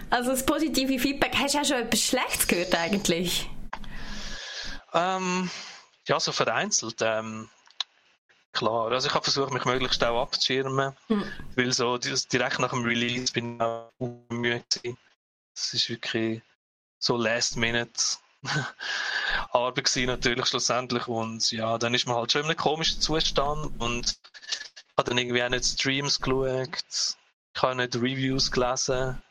Also das positive Feedback, hast du auch schon etwas Schlechtes gehört eigentlich? Ähm, ja, so vereinzelt. Ähm, klar, also ich habe versucht, mich möglichst auch abzuschirmen, mhm. weil so direkt nach dem Release bin ich auch müde gewesen. Das ist wirklich so Last Minute Arbeit gewesen, natürlich schlussendlich und ja, dann ist man halt schon in einem komischen Zustand und habe dann irgendwie auch nicht Streams geschaut, ich habe nicht Reviews gelesen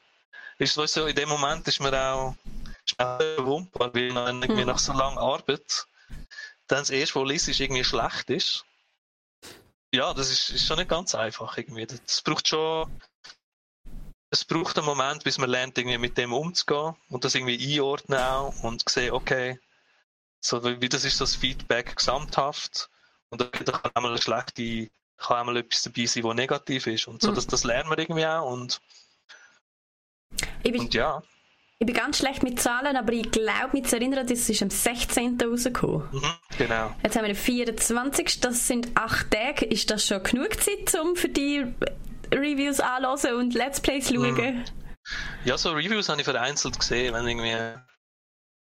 ist so, in dem Moment ist mir auch verwundbar, weil man irgendwie hm. nach so langer Arbeit dann das erste, was liest, ist irgendwie schlecht ist. Ja, das ist, ist schon nicht ganz einfach irgendwie. Das braucht schon es braucht einen Moment, bis man lernt, irgendwie mit dem umzugehen und das irgendwie einordnen auch und sehen, okay, so wie das ist das Feedback gesamthaft und da kann einmal eine schlechte, kann einmal etwas dabei sein, was negativ ist und so, mhm. das, das lernen wir irgendwie auch und ich bin, Und ja. Ich bin ganz schlecht mit Zahlen, aber ich glaube, mich zu erinnern, das ist am 16. rausgekommen. Mhm, genau. Jetzt haben wir den 24. Das sind acht Tage. Ist das schon genug Zeit, um für die Reviews anzuhören und Let's Plays zu schauen? Mhm. Ja, so Reviews habe ich vereinzelt gesehen, wenn irgendwie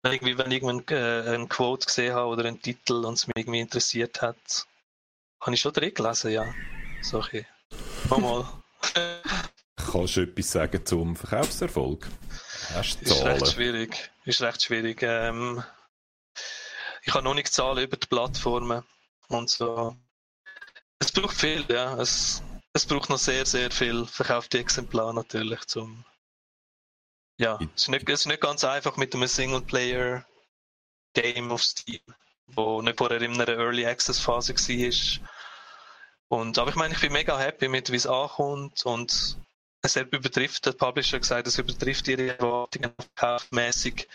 wenn ich, wenn ich irgendwann äh, einen Quote gesehen habe oder einen Titel und es mich irgendwie interessiert hat, habe ich schon drin gelesen, ja. So, okay. Mal. Kannst du etwas sagen zum Verkaufserfolg? Hast Zahlen? Ist recht schwierig. Ist recht schwierig. Ähm, ich habe noch nicht Zahlen über die Plattformen und so. Es braucht viel, ja. Es, es braucht noch sehr, sehr viel verkaufte Exemplare natürlich zum. Ja, es ist, nicht, es ist nicht ganz einfach mit einem Singleplayer-Game auf Steam, wo nicht vorher in einer Early Access Phase war. Und, aber ich meine, ich bin mega happy mit, wie es ankommt und es übertrifft, der Publisher gesagt, es übertrifft ihre Erwartungen kaufmäßig.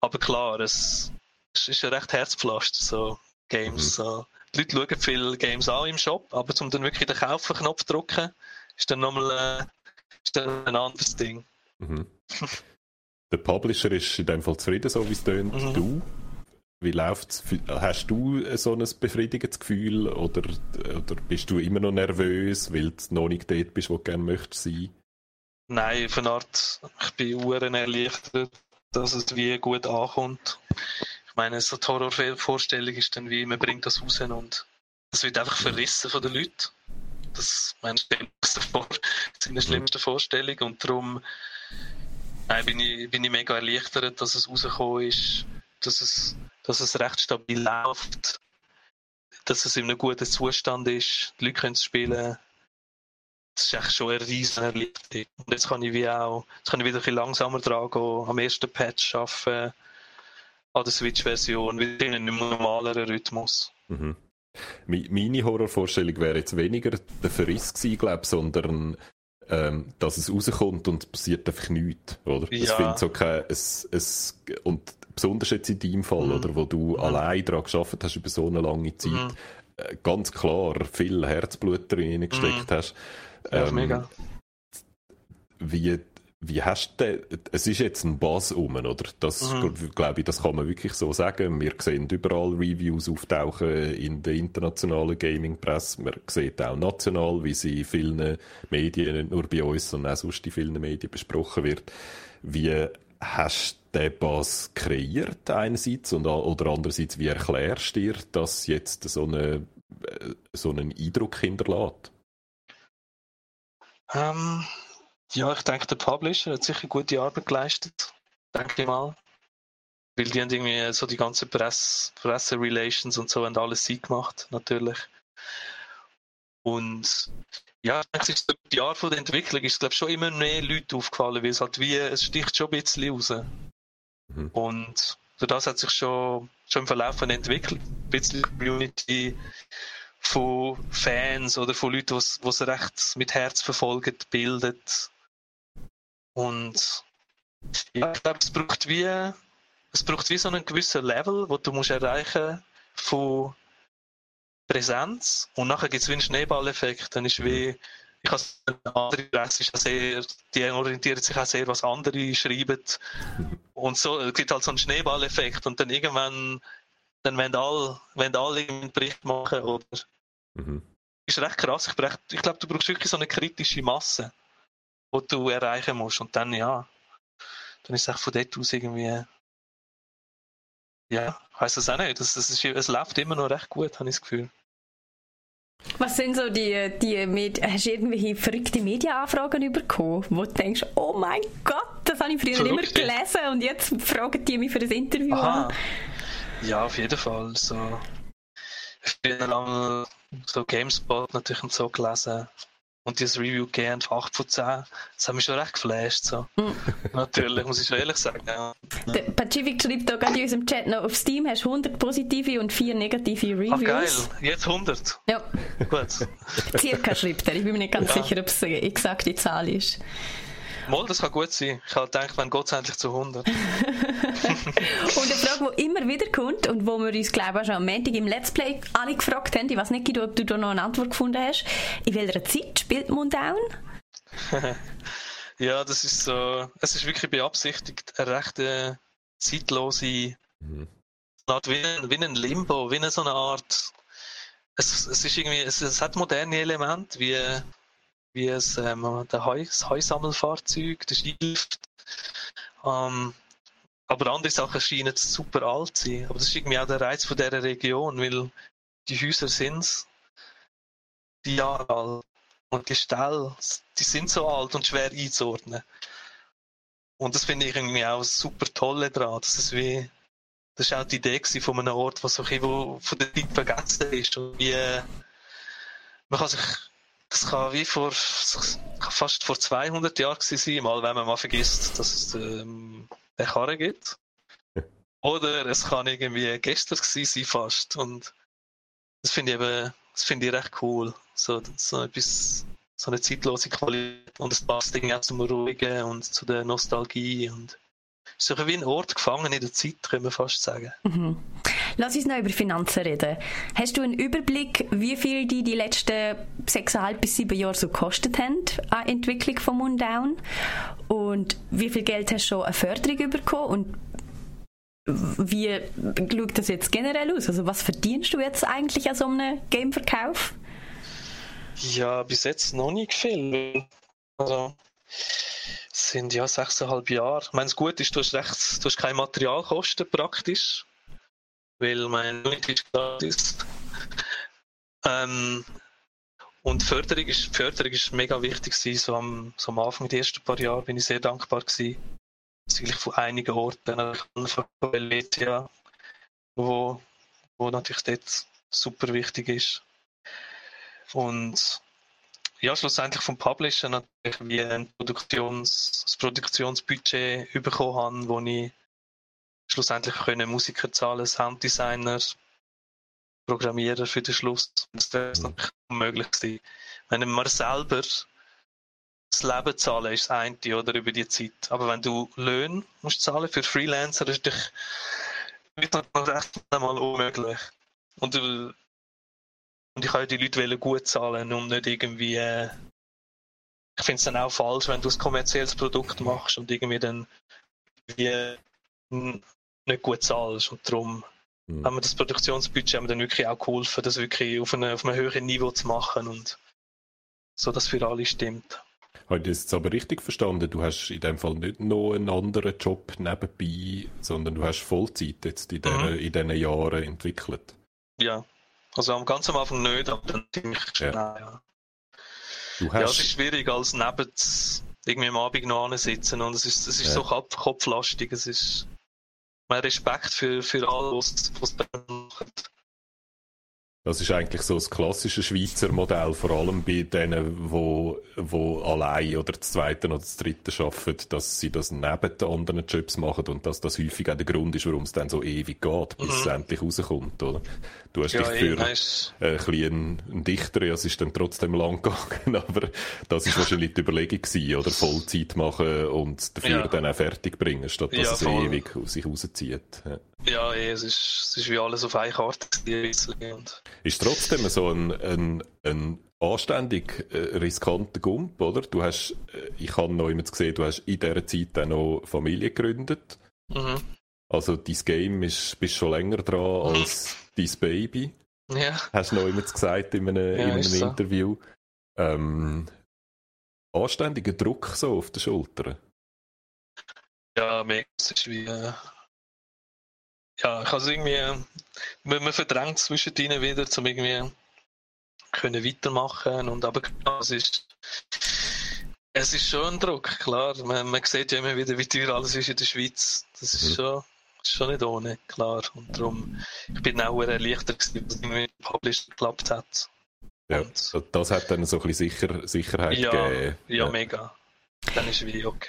Aber klar, es, es ist ja recht Herzpflaster, so Games. Mhm. So. Die Leute schauen viele Games an im Shop, aber um dann wirklich den Kaufen-Knopf zu drücken, ist dann nochmal äh, ist dann ein anderes Ding. Mhm. der Publisher ist in dem Fall zufrieden, so wie es tönt. Mhm. Du? Wie läuft's? Hast du so ein befriedigendes Gefühl oder, oder bist du immer noch nervös, weil du noch nicht dort bist, wo du gerne möchtest sein? Nein, von Art, ich bin uren erleichtert, dass es wie gut ankommt. Ich meine, so eine Horrorvorstellung ist dann wie, man bringt das raus und es wird einfach verrissen von den Leuten. Das, meine, stelle ich vor, das ist eine schlimmste Vorstellung und darum nein, bin, ich, bin ich mega erleichtert, dass es rausgekommen ist, dass es dass es recht stabil läuft, dass es in einem guten Zustand ist, die Leute können es spielen. Das ist echt schon eine riesen Erleichterung. Und jetzt kann ich wie auch, jetzt kann ich wieder ein bisschen langsamer dran gehen, am ersten Patch arbeiten. an der Switch-Version, wieder in einem normaleren Rhythmus. Mhm. Meine Horrorvorstellung wäre jetzt weniger der Verriss gewesen, glaube sondern ähm, dass es rauskommt und es passiert einfach nichts, oder? Ja. Es findet so kein, es, es, und besonders jetzt in deinem Fall, mhm. oder, wo du mhm. allein daran geschafft hast über so eine lange Zeit, mhm. äh, ganz klar viel Herzblut drin gesteckt mhm. hast. Ähm, ja, mega. Wie, wie hast du es ist jetzt ein Buzz um, oder? Das, mhm. glaube ich, das kann man wirklich so sagen. Wir sehen überall Reviews auftauchen in der internationalen Gaming-Presse. Man sieht auch national, wie sie in vielen Medien, nicht nur bei uns, sondern auch sonst in vielen Medien besprochen wird. Wie hast du den Buzz kreiert einerseits und, oder andererseits, wie erklärst du dir, dass jetzt so, eine, äh, so einen Eindruck hinterlässt? Ähm, ja, ich denke, der Publisher hat sicher gute Arbeit geleistet, denke ich mal. Weil die haben irgendwie so die ganze Press, Presse-Relations und so und alles sie gemacht, natürlich. Und ja, ich denke, über die von der Entwicklung ist, glaube ich, schon immer mehr Leute aufgefallen, weil es halt wie, es sticht schon ein bisschen raus. Mhm. Und das hat sich schon, schon im Verlauf Entwicklung ein bisschen Community von Fans oder von Leuten, die es recht mit Herz verfolgen, bildet. Und ja, ich glaube, es braucht wie, es braucht wie so einen gewissen Level, wo du musst erreichen von Präsenz und nachher gibt es wie einen Schneeballeffekt. Dann ist wie, ich habe eine andere Presse, ist sehr, die orientiert sich auch sehr, was andere schreiben. Und so, es gibt halt so einen Schneeballeffekt und dann irgendwann, dann wenn alle, wenn alle einen Bericht machen, oder? Mhm. Ist recht krass. Ich, ich glaube, du brauchst wirklich so eine kritische Masse wo du erreichen musst. Und dann, ja, dann ist es auch von dort aus irgendwie, ja, heißt das auch nicht. Das, das ist, es läuft immer noch recht gut, habe ich das Gefühl. Was sind so die, die Med hast du irgendwelche verrückte Medienanfragen bekommen, wo du denkst, oh mein Gott, das habe ich früher Verrückte. immer gelesen und jetzt fragen die mich für ein Interview Aha. an? Ja, auf jeden Fall. So, ich bin lange so GameSpot natürlich und so gelesen und dieses Review gegeben, 8 von 10. Das hat mich schon recht geflasht. So. Mm. Natürlich, muss ich schon ehrlich sagen. Ja. Der Pacific schreibt da gerade in unserem Chat noch, auf Steam hast du 100 positive und 4 negative Reviews. Ach geil, jetzt 100? Ja. Gut. Circa schreibt er, ich bin mir nicht ganz ja. sicher, ob es eine exakte Zahl ist. Mal, das kann gut sein. Ich habe gedacht, wenn Gott endlich zu 100. und eine Frage, die immer wieder kommt und wo wir uns, glaube ich, auch schon am Montag im Let's Play alle gefragt haben, ich weiß nicht, ob du da noch eine Antwort gefunden hast. In welcher Zeit spielt Mundown? ja, das ist so, es ist wirklich beabsichtigt, eine recht äh, zeitlose mhm. Art wie ein, wie ein Limbo, wie eine so eine Art, es, es ist irgendwie, es, es hat moderne Elemente, wie wie es, ähm, der Heu, das Heusammelfahrzeug, der Skilift. Ähm, aber andere Sachen scheinen super alt zu sein. Aber das ist irgendwie auch der Reiz von dieser Region, weil die Häuser sind die Jahre alt. Und die Ställe, die sind so alt und schwer einzuordnen. Und das finde ich irgendwie auch super toll daran. Das ist wie, das war auch die Idee von einem Ort, was so ein von der Zeit vergessen ist. Und wie, man kann sich das kann wie vor, fast vor 200 Jahren sein, mal wenn man mal vergisst, dass es ähm, den Karren gibt. Oder es kann irgendwie gestern sein fast. Und das finde ich eben, das finde ich recht cool. So, so etwas, so eine zeitlose Qualität. Und es passt irgendwie auch zum Ruhigen und zu der Nostalgie und ist so wie ein Ort gefangen in der Zeit, können wir fast sagen. Mhm. Lass uns noch über Finanzen reden. Hast du einen Überblick, wie viel die die letzten sechseinhalb bis sieben Jahre so gekostet haben an Entwicklung von Mundown? Und wie viel Geld hast du schon eine Förderung bekommen? Und wie schaut das jetzt generell aus? Also was verdienst du jetzt eigentlich an so einem Gameverkauf? Ja, bis jetzt noch nicht viel. Also sind ja sechseinhalb Jahre. Ich meine, das Gute ist, du hast, recht, du hast keine Materialkosten praktisch, weil mein Unity ist gratis. Ähm, und Förderung ist, Förderung ist mega wichtig gewesen. So am, so am Anfang der ersten paar Jahre bin ich sehr dankbar gewesen. Eigentlich von einigen Orten, von Helvetia, wo, wo natürlich dort super wichtig ist. Und ja, schlussendlich vom Publisher natürlich wie ein Produktions, das Produktionsbudget bekommen habe, wo ich schlussendlich können Musiker zahlen, Sounddesigner, Programmierer für den Schluss. Das mhm. noch unmöglich gewesen. Wenn man selber das Leben zahlen ist das eine, oder über die Zeit. Aber wenn du Löhne musst zahlen für Freelancer, ist noch recht einmal unmöglich. Und, und ich kann die Leute gut zahlen und nicht irgendwie. Äh, ich finde es dann auch falsch, wenn du ein kommerzielles Produkt machst und irgendwie dann wie nicht gut zahlst. Und darum mhm. haben wir das Produktionsbudget haben wir dann wirklich auch geholfen, das wirklich auf, eine, auf einem höheren Niveau zu machen und so, dass für alle stimmt. Habe ich das jetzt aber richtig verstanden? Du hast in dem Fall nicht noch einen anderen Job nebenbei, sondern du hast Vollzeit jetzt in, mhm. in diesen Jahren entwickelt? Ja, also am ganz am Anfang nicht, aber dann ziemlich schnell, ja. ja. Du hast... Ja, es ist schwierig, als neben irgendwie am Abend noch sitzen und es ist, es ist ja. so kopf, kopflastig, es ist mehr Respekt für, für alles, was es macht. Das ist eigentlich so das klassische Schweizer Modell, vor allem bei denen, wo, wo allein oder das zweite oder das dritte arbeiten, dass sie das neben den anderen Jobs machen und dass das häufig auch der Grund ist, warum es dann so ewig geht, bis mhm. es endlich rauskommt, oder? Du hast ja, dich für nice. ein, ein Dichter, ja, es ist dann trotzdem lang gegangen, aber das ist wahrscheinlich die Überlegung gewesen, oder? Vollzeit machen und dafür ja. dann auch fertig bringen, statt dass ja, es voll. ewig aus sich rauszieht. Ja. Ja, es, ist, es ist wie alles auf eine Karte. Und ist trotzdem so ein, ein, ein anständig äh, riskanter Gump, oder? Du hast, äh, ich habe noch jemand gesehen, du hast in dieser Zeit auch noch Familie gegründet. Mhm. Also dein Game ist, bist schon länger dran mhm. als dein Baby. Ja. Hast du noch jemand gesagt in einem, ja, in einem Interview. So. Ähm, anständiger Druck so auf den Schultern. Ja, mega. Es ist wie... Äh ja, ich also irgendwie, man, man verdrängt zwischendrin wieder, um irgendwie können weitermachen und aber es ist es ist schon ein Druck, klar. Man, man sieht ja immer wieder, wie teuer alles ist in der Schweiz. Das ist mhm. schon, schon nicht ohne, klar. Und darum, ich bin auch erleichtert, dass es mit dem Publish geklappt hat. Ja, und, das hat dann so ein bisschen Sicher Sicherheit ja, gegeben. Ja, ja, mega. Dann ist es wie okay.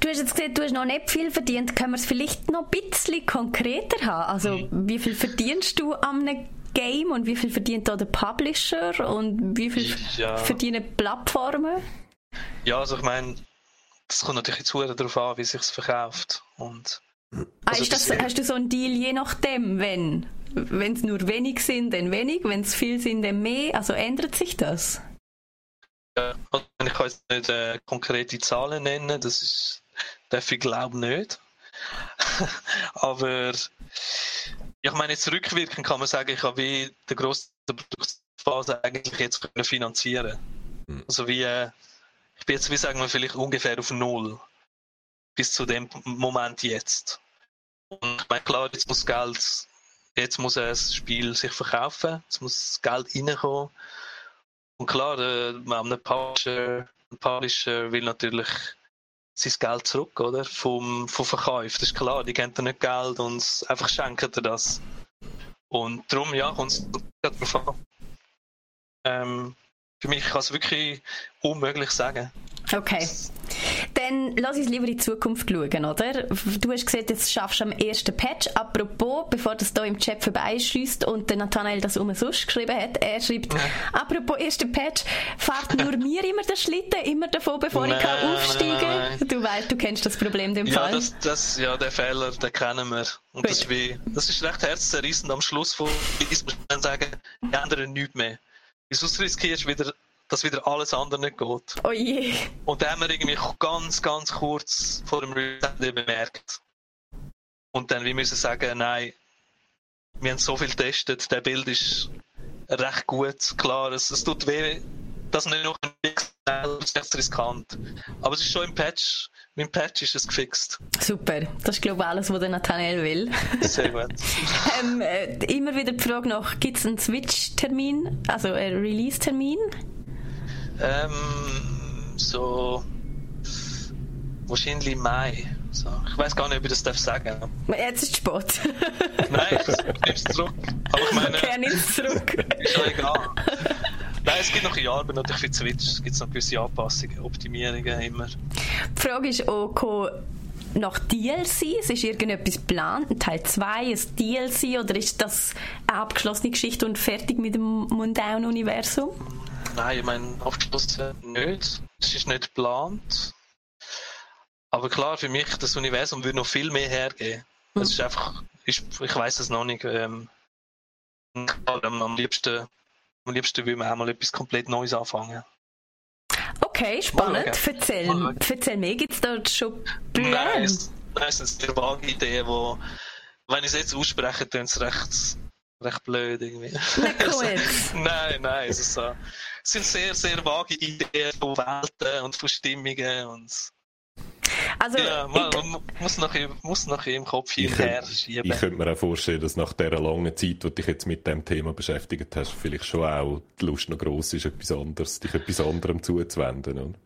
Du hast jetzt gesagt, du hast noch nicht viel verdient. Können wir es vielleicht noch ein bisschen konkreter haben? Also, mhm. wie viel verdienst du am Game und wie viel verdient da der Publisher und wie viel ja. verdienen Plattformen? Ja, also ich meine, das kommt natürlich jetzt darauf an, wie sich verkauft. Und ah, also das, hast du so einen Deal je nachdem, wenn? Wenn es nur wenig sind, dann wenig, wenn es viel sind, dann mehr. Also ändert sich das? Ich kann jetzt nicht äh, konkrete Zahlen nennen, das ist darf ich glaube nicht. Aber ich meine, jetzt rückwirkend kann man sagen, ich habe wie die grosse Produktionsphase eigentlich jetzt können finanzieren. Mhm. Also wie, äh, ich bin jetzt, wie sagen wir, vielleicht ungefähr auf Null. Bis zu dem Moment jetzt. Und ich meine, klar, jetzt muss Geld, jetzt muss das Spiel sich verkaufen, jetzt muss Geld reinkommen. Und klar, äh, ein Publisher, ein Publisher will natürlich sein Geld zurück, oder? Vom, vom Verkauf. Das ist klar, die geben dir nicht Geld und einfach schenken dir das. Und darum, ja, kommt es darauf an. Ähm, für mich kann es wirklich unmöglich sagen. Okay. Dann lass uns lieber in die Zukunft schauen, oder? Du hast gesagt, jetzt schaffst du am ersten Patch. Apropos, bevor das hier im Chat vorbeischießt und der Nathanael das umsonst geschrieben hat, er schreibt, apropos erster Patch, fahrt nur mir immer den Schlitten, immer davon, bevor nein, ich kann aufsteigen kann? Du weißt, du kennst das Problem dem ja, Fall. Das, das, ja, den Fehler, den kennen wir. Und das ist, wie, das ist recht herzzerrissend am Schluss von, ich muss sagen, die anderen nichts mehr. Wieso riskierst du wieder dass wieder alles andere nicht geht. Oh je. Und dann haben wir irgendwie ganz, ganz kurz vor dem Reset bemerkt. Und dann wir müssen sagen, nein, wir haben so viel getestet, der Bild ist recht gut, klar, es, es tut weh, das nicht noch ein bisschen riskant. Aber es ist schon im Patch, mit dem Patch ist es gefixt. Super, das ist glaube ich alles, was der Nathanael will. Sehr gut. ähm, äh, immer wieder die Frage noch, gibt es einen Switch-Termin, also einen Release-Termin? Ähm, so wahrscheinlich Mai. So. Ich weiß gar nicht, ob ich das darf sagen Jetzt ist Sport. Nein, ich nehme es zurück. Aber ich meine, okay, nimm es zurück. ist schon egal. Nein, es gibt noch ein Jahr, aber natürlich für Switch gibt es noch gewisse Anpassungen, Optimierungen immer. Die Frage ist auch, nach DLCs? Ist irgendetwas geplant? Ein Teil 2, ein DLC? Oder ist das eine abgeschlossene Geschichte und fertig mit dem Mundown-Universum? Nein, ich meine, abgeschlossen nicht. Es ist nicht geplant. Aber klar, für mich, das Universum würde noch viel mehr hergeben. Es mhm. ist einfach, ich, ich weiß es noch nicht. Ähm, am, liebsten, am liebsten will man auch mal etwas komplett Neues anfangen. Okay, spannend. Erzähl, erzähl mir, gibt es da schon Pläne? Nein, es, es sind sehr vage Ideen, wo, wenn ich es jetzt ausspreche, tun es recht, recht blöd irgendwie. nein, nein, es, ist so, es sind sehr, sehr vage Ideen von Welten und von Stimmungen und also, ja, man, man muss, noch, muss noch im Kopf hin her schieben. Ich könnte mir auch vorstellen, dass nach dieser langen Zeit, wo du dich jetzt mit dem Thema beschäftigt hast, vielleicht schon auch die Lust noch gross ist, etwas anderes, dich etwas anderem zuzuwenden. Oder?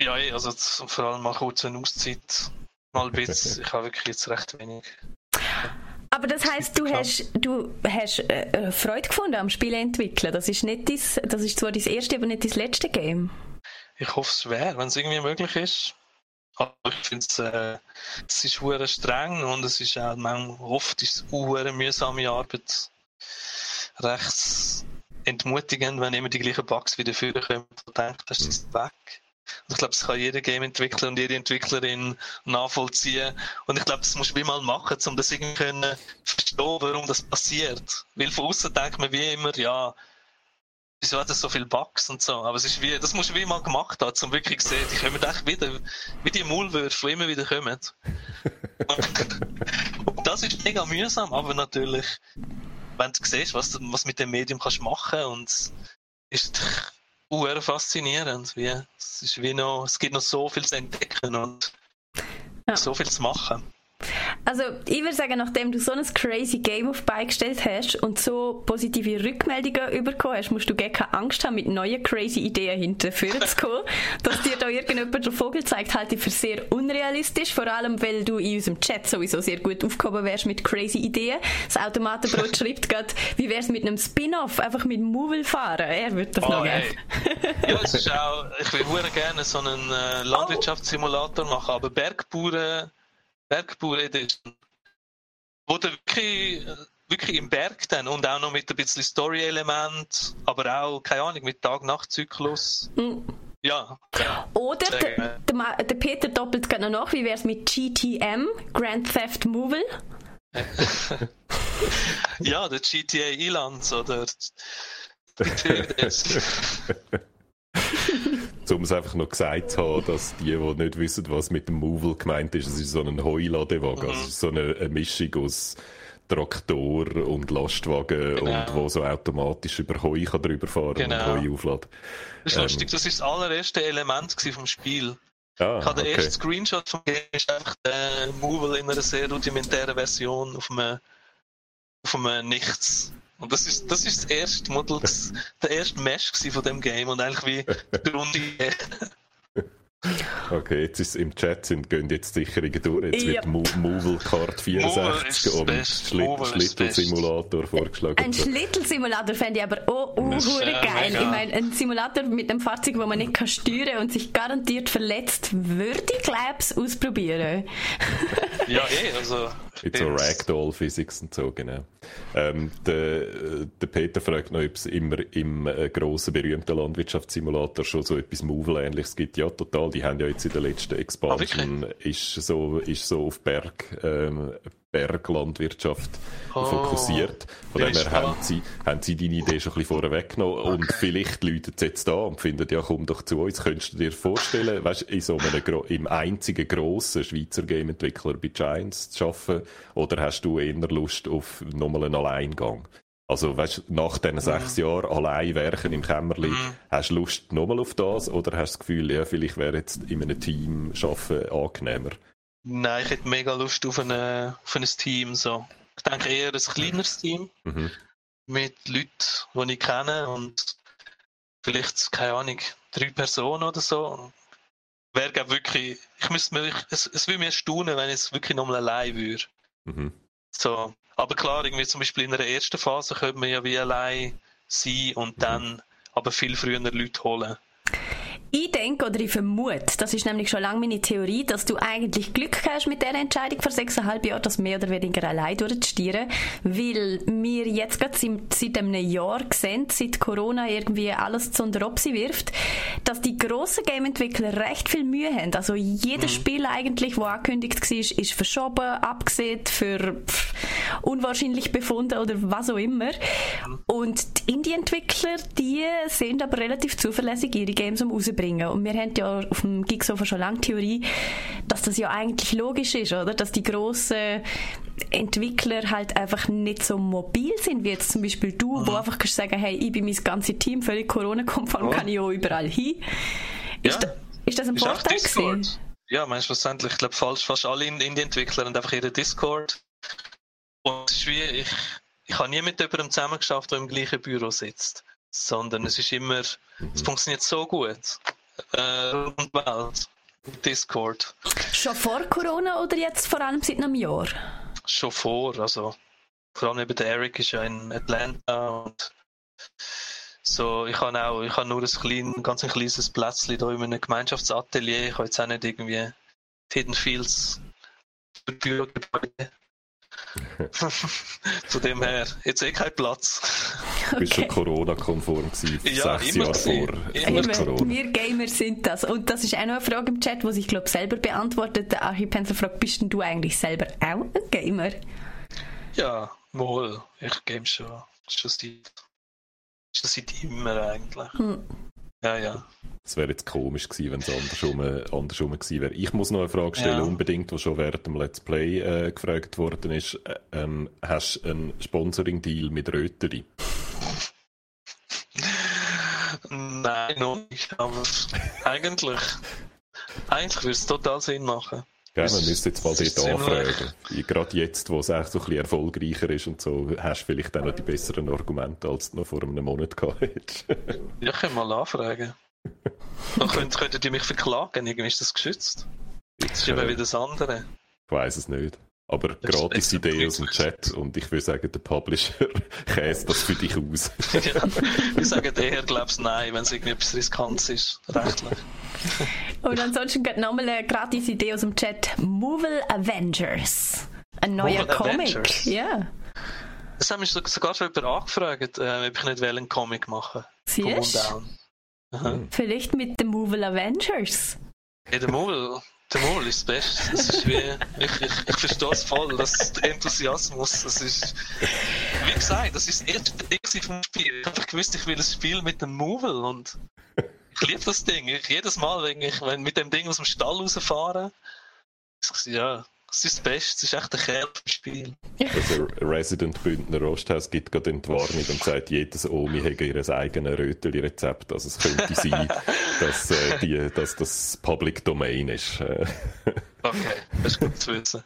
Ja, eh, also vor allem mal kurz eine Auszeit. Mal ein bisschen. ich habe wirklich jetzt recht wenig. Aber das heißt, du hast, du hast äh, Freude gefunden am Spiel entwickeln. Das ist nicht dies, das ist zwar dein erste, aber nicht dein letzte Game. Ich hoffe, es wäre, wenn es irgendwie möglich ist. Aber ich finde es, äh, es ist hure streng und es ist auch manchmal, oft ist es hure mühsame Arbeit. Recht entmutigend, wenn immer die gleichen Bugs wieder vorkommen und denkt, das ist weg. Ich glaube, das kann jeder Game-Entwickler und jede Entwicklerin nachvollziehen. Und ich glaube, das musst du wie mal machen, um das irgendwie können verstehen, warum das passiert. Weil von außen denkt man wie immer, ja, wieso hat es so viele Bugs und so. Aber es ist wie, das musst du wie mal gemacht haben, um wirklich zu sehen, die kommen echt wieder, wie die Maulwürfe, die immer wieder kommen. und das ist mega mühsam, aber natürlich, wenn du siehst, was was mit dem Medium kannst machen und ist uh, faszinierend. Wie, es ist wie noch, es gibt noch so viel zu entdecken und ja. so viel zu machen. Also ich würde sagen, nachdem du so ein crazy Game auf beigestellt hast und so positive Rückmeldungen bekommen hast, musst du gar keine Angst haben, mit neuen crazy Ideen hinterher zu kommen. Dass dir da irgendjemand den Vogel zeigt, halte ich für sehr unrealistisch, vor allem weil du in unserem Chat sowieso sehr gut aufgehoben wärst mit crazy Ideen. Das Automatenbrot schreibt gerade, wie wär's mit einem Spin-off, einfach mit Movil fahren. Er würde das oh, noch gerne. ja, es ist auch, ich würde gerne so einen äh, Landwirtschaftssimulator machen, aber Bergbauern Bergbauer Edition, wo du wirklich, wirklich im Berg dann und auch noch mit ein bisschen Story-Element, aber auch, keine Ahnung, mit Tag-Nacht-Zyklus. Mhm. Ja. Oder der, der, der, Peter doppelt gerne noch, wie wäre es mit GTM, Grand Theft Movil? ja, der GTA Elands oder um es einfach noch gesagt zu haben, dass die, die nicht wissen, was mit dem Movil gemeint ist, es ist so ein Heuladewagen. Mhm. Also es ist so eine, eine Mischung aus Traktor und Lastwagen genau. und wo so automatisch über Heu kann drüber fahren genau. und Heu aufladen. Das ist ähm, lustig, das ist das allererste Element vom Spiel. Ah, ich habe den okay. ersten Screenshot vom Game ist einfach der Movil in einer sehr rudimentären Version auf einem, auf einem Nichts. Und das ist, das ist das erste Model, der erste Mesh von dem Game und eigentlich wie die Runde. Okay, jetzt ist es im Chat sind, gehen jetzt Sicherungen durch. Jetzt ja. wird Movil Card 64 und Schlittelsimulator vorgeschlagen. Ein Schlittelsimulator fände ich aber auch oh, oh, geil. Ich meine, ein Simulator mit einem Fahrzeug, wo man nicht kann steuern und sich garantiert verletzt, würde ich glaube ausprobieren. ja, eh, also mit so Ragdoll-Physics und so, genau. Ähm, der, der Peter fragt noch, ob es immer im äh, grossen, berühmten Landwirtschaftssimulator schon so etwas Movil-ähnliches gibt. Ja, total. Die haben ja jetzt in der letzten Expansion, ah, ist, so, ist so auf Berg, ähm, Berglandwirtschaft oh, fokussiert. Von dem her haben sie, haben sie deine Idee schon ein bisschen vorweggenommen okay. und vielleicht läuten sie jetzt da und finden, ja, komm doch zu uns. Könntest du dir vorstellen, weißt, in so einem, im einzigen grossen Schweizer Game-Entwickler bei Giants zu arbeiten oder hast du eher Lust auf nochmal einen Alleingang? Also, weißt, nach diesen sechs mhm. Jahren allein werken im Kämmerli, mhm. hast du Lust nochmal auf das oder hast du das Gefühl, ja, vielleicht wäre jetzt in einem Team arbeiten angenehmer? Nein, ich hätte mega Lust auf, eine, auf ein Team. So. Ich denke eher ein kleineres Team mhm. mit Leuten, die ich kenne und vielleicht, keine Ahnung, drei Personen oder so. Wäre wirklich, ich müsste mir, es, es würde mir staunen, wenn ich es wirklich nochmal allein würde. Mhm. So. Aber klar, irgendwie zum Beispiel in der ersten Phase könnte man ja wie allein sein und mhm. dann aber viel früher Leute holen. Ich denke oder ich vermute, das ist nämlich schon lange meine Theorie, dass du eigentlich Glück hast mit der Entscheidung vor sechseinhalb Jahren, das mehr oder weniger allein durchzustieren, weil wir jetzt gerade seit, seit einem Jahr sehen, seit Corona irgendwie alles zu unter Opsi wirft, dass die grossen Game-Entwickler recht viel Mühe haben. Also jedes mhm. Spiel eigentlich, wo angekündigt war, ist verschoben, abgesehen für pff, unwahrscheinlich befunden oder was auch immer. Und die Indie-Entwickler, die sind aber relativ zuverlässig ihre Games um rausbringen. Und wir haben ja auf dem Gigsofa schon lange Theorie, dass das ja eigentlich logisch ist, oder? Dass die grossen Entwickler halt einfach nicht so mobil sind, wie jetzt zum Beispiel du, mhm. wo einfach kannst sagen, hey, ich bin mein ganzes Team völlig Corona-konform, oh. kann ich auch überall hin. Ist, ja. da, ist das ein ist Vorteil gewesen? Ja, meinst du schlussendlich, ich glaube, fast, fast alle Indie-Entwickler haben einfach ihren Discord. Und es ist wie, ich, ich habe nie mit jemandem zusammengeschafft, der im gleichen Büro sitzt. Sondern es ist immer, es funktioniert so gut. Äh, und Welt. Discord. Schon vor Corona oder jetzt vor allem seit einem Jahr? Schon vor, also vor allem eben der Eric ist ja in Atlanta und so, ich habe auch, ich habe nur ein klein, ganz ein kleines Plätzchen hier in einem Gemeinschaftsatelier. Ich habe jetzt auch nicht irgendwie Hidden Fields Bürogebäude. Von dem her, jetzt eh kein Platz. Du bist schon Corona-konform gewesen, ja, sechs Jahre vor, immer. Corona. Wir Gamer sind das. Und das ist auch noch eine Frage im Chat, die sich, glaube selber beantwortet. Der Archipensel fragt, bist denn du eigentlich selber auch ein Gamer? Ja, wohl. Ich game schon, schon seit, schon seit immer eigentlich. Hm. Ja, ja. Es wäre jetzt komisch gewesen, wenn es andersrum, andersrum gewesen wäre. Ich muss noch eine Frage stellen, ja. unbedingt, die schon während dem Let's Play äh, gefragt worden ist. Äh, ähm, hast du einen Sponsoring-Deal mit Röteri? Nein, noch nicht, aber eigentlich, eigentlich würde es total Sinn machen. Ja, man müsste jetzt mal dort anfragen. Gerade jetzt, wo es echt so ein bisschen erfolgreicher ist und so, hast du vielleicht auch noch die besseren Argumente, als du noch vor einem Monat gehabt hättest. ja, ich kann mal anfragen. Dann könnt, könntet ihr mich verklagen, irgendwie ist das geschützt. Das ist immer wieder das andere. Ich weiß es nicht. Aber gratis Idee aus dem Chat und ich würde sagen, der Publisher käst das für dich aus. ja, ich sage eher, glaubst nein, wenn es irgendetwas Riskantes ist, rechtlich. und ansonsten geht nochmal eine gratis Idee aus dem Chat. Movil Avengers. Ein neuer Movil Comic. Avengers. Ja. Das haben mich sogar schon jemand angefragt, äh, ob ich nicht einen Comic machen Siehst du? Vielleicht mit den Movil Avengers. Ja, der Movil, der Mol ist das Beste. Das ist wie, ich, ich, ich verstehe es voll, das Enthusiasmus. Das ist, wie gesagt, das ist das erste vom Spiel. Ich habe gewusst, ich will ein Spiel mit dem Movil und ich liebe das Ding. Ich, jedes Mal, wenn ich wenn mit dem Ding aus dem Stall rausfahre, ja, das ist das Beste, das ist echt der Kerl im Spiel. Also Resident Bündner Rosthaus gibt gerade Entwarnung und sagt, jedes Omi hätte ihr eigenes Röteli-Rezept. Also es könnte sein, dass, äh, die, dass das Public Domain ist. okay, das ist gut zu wissen.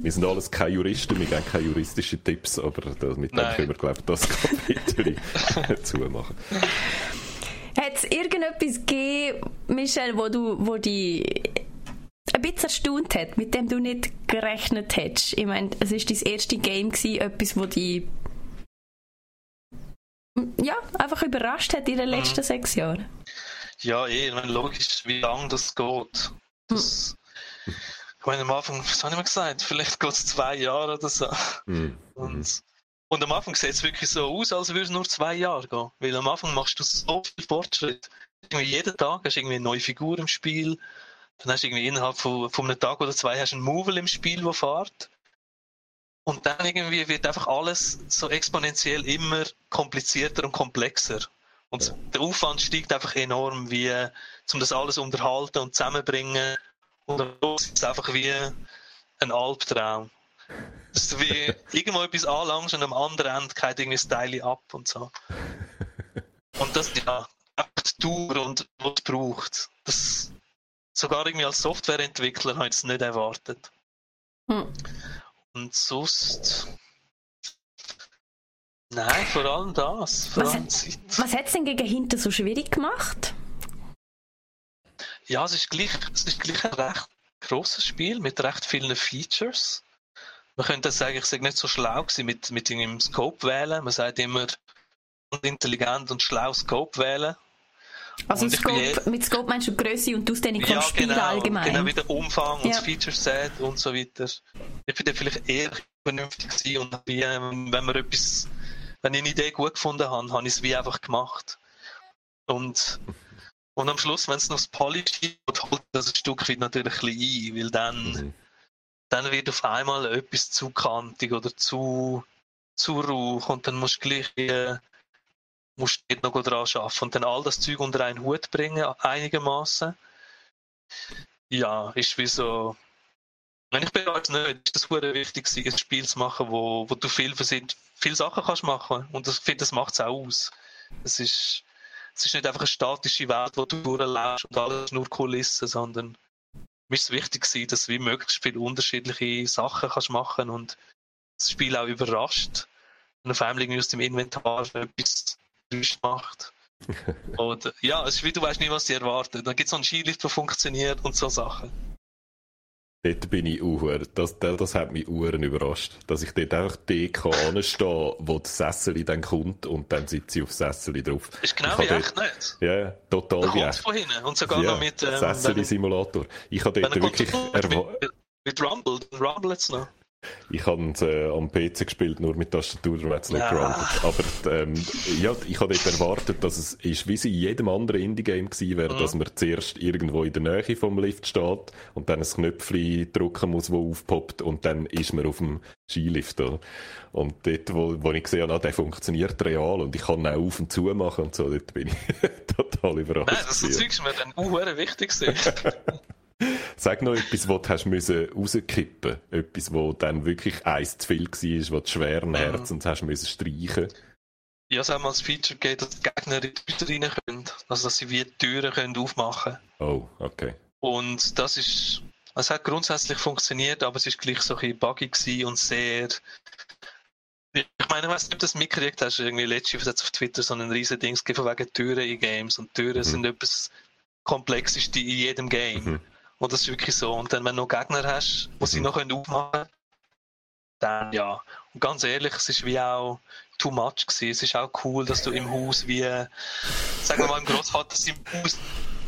Wir sind alles keine Juristen, wir geben keine juristischen Tipps, aber mit dem können wir, glaube ich, das Kapitel zumachen. Hat es irgendetwas gegeben, Michel, wo du, wo die ein bisschen erstaunt hat, mit dem du nicht gerechnet hättest. Ich meine, es war dein erstes Game, gewesen, etwas, das dich ja, einfach überrascht hat in den letzten mhm. sechs Jahren. Ja, eh, ich meine, logisch, wie lange das geht. Das, mhm. Ich meine, am Anfang, was habe ich mal gesagt, vielleicht geht es zwei Jahre oder so. Mhm. Und, und am Anfang sieht es wirklich so aus, als würde es nur zwei Jahre gehen. Weil am Anfang machst du so viel Fortschritt. Irgendwie jeden Tag hast du irgendwie eine neue Figur im Spiel dann hast du irgendwie innerhalb von, von einem Tag oder zwei hast einen Movel im Spiel, der fährt. Und dann irgendwie wird einfach alles so exponentiell immer komplizierter und komplexer. Und ja. der Aufwand steigt einfach enorm, wie, um das alles unterhalten und zusammenbringen. Und dann ist es einfach wie ein Albtraum. Das ist wie irgendwo etwas anlangst und am anderen Ende geht irgendwie das Teil ab und so. Und das, ja, einfach die Tour und was es braucht. Das, sogar irgendwie als Softwareentwickler habe ich es nicht erwartet. Hm. Und sonst. Nein, vor allem das. Vor was, allem was hat es denn gegen hinten so schwierig gemacht? Ja, es ist gleich, es ist gleich ein recht grosses Spiel mit recht vielen Features. Man könnte sagen, ich sei nicht so schlau gewesen mit, mit dem Scope wählen. Man sagt immer intelligent und schlau Scope wählen. Also Scope, mit Scope meinst du Größe und Ausdehnung vom ja, Spiel genau, allgemein? genau, wie der Umfang und Ja. das Feature Set und so weiter. Ich bin da vielleicht eher vernünftig gewesen und wie, ähm, wenn wir etwas, wenn ich eine Idee gut gefunden habe, habe ich es wie einfach gemacht. Und, und am Schluss, wenn es noch das Polish gibt, holt das ein Stück weit natürlich ein bisschen ein, weil dann, Mhm. dann wird auf einmal etwas zu kantig oder zu, zu rauch und dann musst du gleich wie, musst du dort noch dran arbeiten und dann all das Zeug unter einen Hut bringen, einigermaßen. Ja, ist wie so. Wenn ich bereits nicht, ist hure wichtig, ein Spiel zu machen, wo, wo du viel viele Sachen kannst machen. Und ich finde, das macht es auch aus. Es ist, es ist nicht einfach eine statische Welt, wo du durchlebst und alles nur Kulissen, sondern mir ist es wichtig dass du wie möglichst viele unterschiedliche Sachen kannst machen und das Spiel auch überrascht. Und auf einmal aus dem Inventar etwas Geräusch macht. Äh, ja, es ist wie du weißt nicht, was sie erwartet. Dann gibt es so einen Skilift, der funktioniert und so Sachen. Dort bin ich auch, das, das, das hat mich uhren überrascht, dass ich dort einfach kann anstehe, wo das Sessel dann kommt und dann sitze ich auf das Sessel drauf. Ist genau Ich wie echt nicht. Ja, ja, total Da wie echt. von hinten. Und sogar noch mit, ähm, wenn, Sessel-Simulator. Ich habe dort wirklich mit, mit Rumble, dann Rumble jetzt noch. Ich habe es äh, am PC gespielt, nur mit Tastatur, darum hat es nicht gerundet. Aber ähm, ja, ich habe dort erwartet, dass es ist, wie es in jedem anderen Indie-Game gewesen wäre, Mhm. dass man zuerst irgendwo in der Nähe vom Lift steht und dann ein Knöpfchen drücken muss, wo aufpoppt und dann ist man auf dem Skilift. Oder? Und dort, wo, wo ich gesehen habe, ah, der funktioniert real und ich kann auch auf und zu machen und so, dort bin ich total überrascht. Nein, das gewesen. Zeug ist mir dann auch wichtig. Sag noch etwas, was du hast müssen rauskippen. Etwas, wo dann wirklich eins zu viel war, du schweren Herzens hast müssen streichen. Ja, es hat mal das Feature gegeben, dass die Gegner in die Tür rein können. Also, dass sie wie die Türen können aufmachen Oh, okay. Und das ist, es hat grundsätzlich funktioniert, aber es ist gleich so ein bisschen buggy gewesen und sehr. Ich meine, ich weiß nicht, ob du das mitgekriegt hast, irgendwie letztes Jahr auf Twitter so ein riesen Dings gegeben von wegen Türen in Games. Und Türen Mhm. sind etwas Komplexeste in jedem Game. Mhm. Und das ist wirklich so. Und dann, wenn du noch Gegner hast, die sie Mhm. noch können aufmachen können, dann ja. Und ganz ehrlich, es ist wie auch too much gewesen. Es ist auch cool, dass du im Haus wie, sagen wir mal, im Großvater im Haus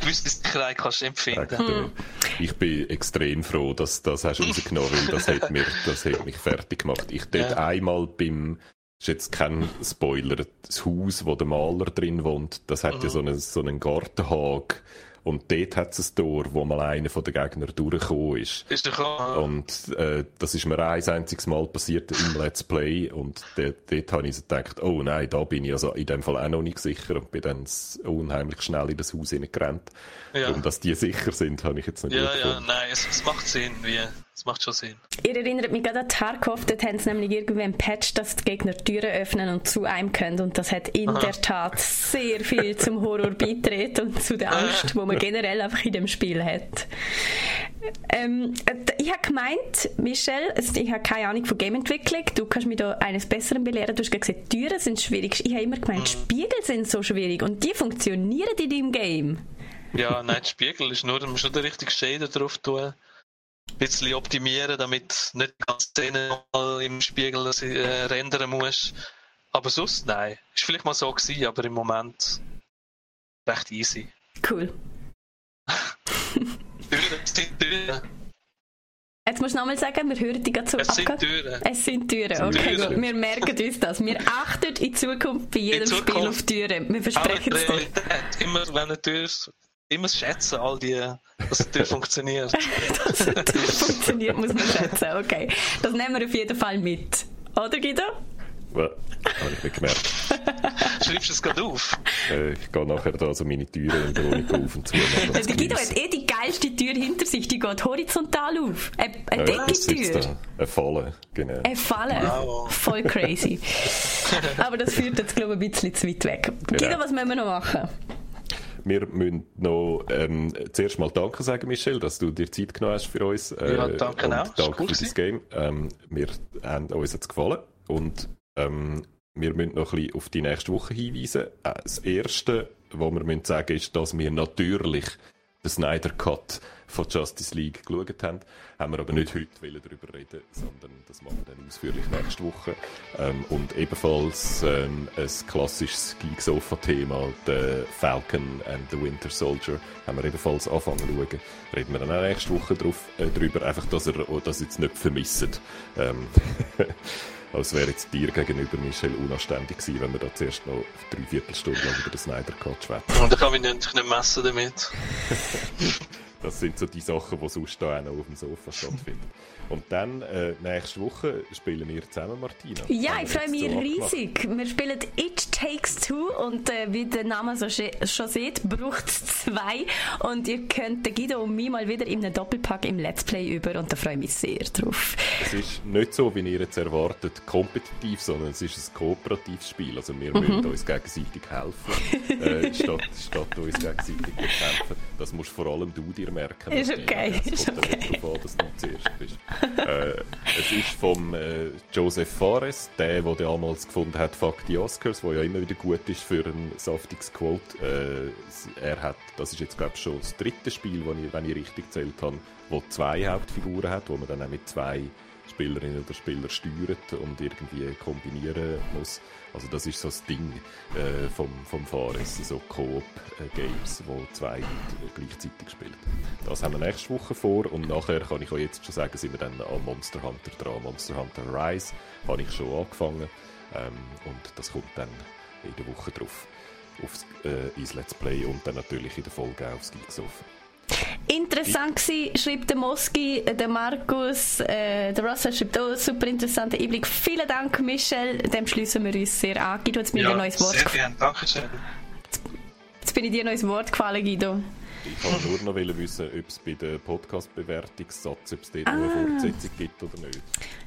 gewisse Sicherheit kannst empfinden. Äh, Ich bin extrem froh, dass du das hast rausgenommen, weil das hat, mir, das hat mich fertig gemacht. Ich dort Ja. einmal beim, ist jetzt kein Spoiler, das Haus, wo der Maler drin wohnt, das hat ja Mhm. so einen, so einen Gartenhag. Und dort hat es ein Tor, wo mal einer von den Gegnern durchgekommen ist. Ist doch auch, Und äh, das ist mir ein einziges Mal passiert im Let's Play und dort, dort habe ich so gedacht, oh nein, da bin ich also in dem Fall auch noch nicht sicher und bin dann unheimlich schnell in das Haus hineingerannt. ja. Und dass die sicher sind, habe ich jetzt nicht Ja, ja, gefunden. nein, es, es macht Sinn, wie, es macht schon Sinn. Ihr erinnert mich gerade an Tarkov, dort haben sie nämlich irgendwie einen Patch, dass die Gegner Türen öffnen und zu einem können und das hat in Aha. der Tat sehr viel zum Horror beigetragen und zu der Angst, wo man generell einfach in dem Spiel hat. Ähm, äh, ich habe gemeint, Michelle, ich habe keine Ahnung von Gameentwicklung, du kannst mich da eines Besseren belehren, du hast gesagt, Türen sind schwierig. Ich habe immer gemeint, Spiegel sind so schwierig und die funktionieren in deinem Game. Ja, nein, Spiegel ist nur, du musst nur den richtigen Shader drauf tun. Ein bisschen optimieren, damit nicht die ganze Szene mal im Spiegel äh, rendern musst. Aber sonst, nein. Ist vielleicht mal so gewesen, aber im Moment recht easy. Cool. Türen sind Türen. Jetzt musst du nochmal sagen, wir hören dich gerade so Es sind. Türen. Es sind Türen, okay, Türen. gut. Wir merken uns das. Wir achten in Zukunft bei jedem Zukunft. Spiel auf Türen. Wir versprechen es dir. Immer, wenn eine Tür ist, immer schätzen, all die, dass die Tür funktioniert. Dass es natürlich funktioniert, muss man schätzen. Okay, das nehmen wir auf jeden Fall mit. Oder, Guido? Ja, habe ich nicht gemerkt. Schreibst du es gerade auf? Äh, ich gehe nachher da so meine Türen in der Wohnung auf und zu. Der Guido hat eh die geilste Tür hinter sich. Die geht horizontal auf. Eine, eine Ja, das Deckentür. Eine Falle, genau. Eine Falle. Wow. Voll crazy. Aber das führt jetzt, glaube ich, ein bisschen zu weit weg. Guido, was müssen wir noch machen? Wir müssen noch ähm, zuerst mal Danke sagen, Michel, dass du dir Zeit genommen hast für uns. Äh, Ja, danke auch. Danke cool für das Game. Ähm, wir haben uns jetzt gefallen und ähm, wir müssen noch ein bisschen auf die nächste Woche hinweisen. Äh, Das Erste, was wir müssen sagen ist, dass wir natürlich den Snyder Cut von Justice League geschaut haben. Haben wir aber nicht heute darüber reden, sondern das machen wir dann ausführlich nächste Woche. Ähm, und ebenfalls ähm, ein klassisches Geek-Sofa-Thema, der Falcon and the Winter Soldier, haben wir ebenfalls anfangen zu schauen. Reden wir dann auch nächste Woche drauf, äh, drüber, einfach, dass ihr das jetzt nicht vermisst. Ähm, als wäre jetzt dir gegenüber, Michel, unanständig gewesen, wenn wir da zuerst noch drei Viertelstunde lang über den Snyder Cut schwätzen. Und da kann ich nicht, nicht messen damit. Das sind so die Sachen, die sonst da auch noch auf dem Sofa stattfinden. Und dann, äh, nächste Woche spielen wir zusammen, Martina. Ja, ich freue mich so riesig. Wir spielen It Takes Two und äh, wie der Name so schon sieht, braucht es zwei. Und ihr könnt den Guido und mich mal wieder in einem Doppelpack im Let's Play über und da freue ich mich sehr drauf. Es ist nicht so, wie ihr jetzt erwartet, kompetitiv, sondern es ist ein kooperatives Spiel. Also wir mhm. wollen uns gegenseitig helfen, äh, statt, statt uns gegenseitig zu helfen. Das musst vor allem du dir merken. Ist okay. Kommt okay. nicht darauf an, dass du zuerst bist äh, es ist vom äh, Joseph Fares, der, der damals gefunden hat, Fuck die Oscars, wo ja immer wieder gut ist für ein saftiges Quote. Äh, er hat, das ist jetzt glaube ich schon das dritte Spiel, wo ich, wenn ich richtig gezählt habe, wo zwei Hauptfiguren hat, wo man dann auch mit zwei Spielerinnen oder Spieler steuert und irgendwie kombinieren muss. Also das ist so das Ding äh, vom, vom Fares, so Coop-Games, wo zwei gleichzeitig spielen. Das haben wir nächste Woche vor und nachher kann ich auch jetzt schon sagen, sind wir dann an Monster Hunter dran. Monster Hunter Rise habe ich schon angefangen ähm, und das kommt dann in der Woche drauf aufs, äh, ins Let's Play und dann natürlich in der Folge aufs Geeksoffen. Interessant war, schreibt der Moski, der Markus, äh, der Russell schreibt auch super interessanter Einblick. Vielen Dank, Michel. Dem schließen wir uns sehr an. Guido, jetzt mir ja, ein neues Wort. Sehr gerne, danke schön. Jetzt bin ich dir ein neues Wort gefallen, Guido. Ich wollte nur noch wissen, ob es bei der Podcast-Bewertungssatz, ob es dort ah. eine Fortsetzung gibt oder nicht.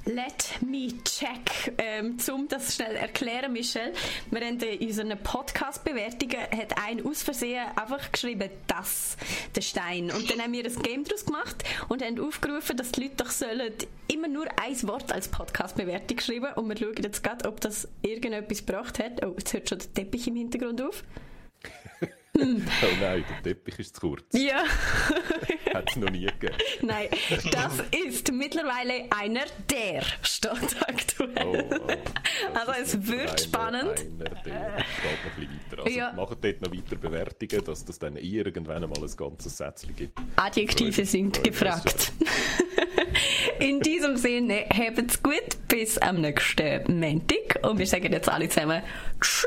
Let me check. Ähm, um das schnell erklären, Michel. Wir haben in unseren Podcast-Bewertungen hat ein aus Versehen einfach geschrieben, das, der Stein. Und dann haben wir ein Game daraus gemacht und haben aufgerufen, dass die Leute doch sollen immer nur ein Wort als Podcast-Bewertung schreiben. Und wir schauen jetzt gerade, ob das irgendetwas gebracht hat. Oh, jetzt hört schon der Teppich im Hintergrund auf. oh nein, der Teppich ist zu kurz. Ja. Hat es noch nie gegeben. Nein, das ist mittlerweile einer der steht aktuell. Oh, oh, also es wird einer, spannend. Einer der steht noch ein bisschen weiter. Also ja. machen dort noch weiter Bewertungen, dass das dann irgendwann einmal ein ganzes Sätzchen gibt. Adjektive sind gefragt. In diesem Sinne, habt's gut, bis am nächsten Montag und wir sagen jetzt alle zusammen Tschüss.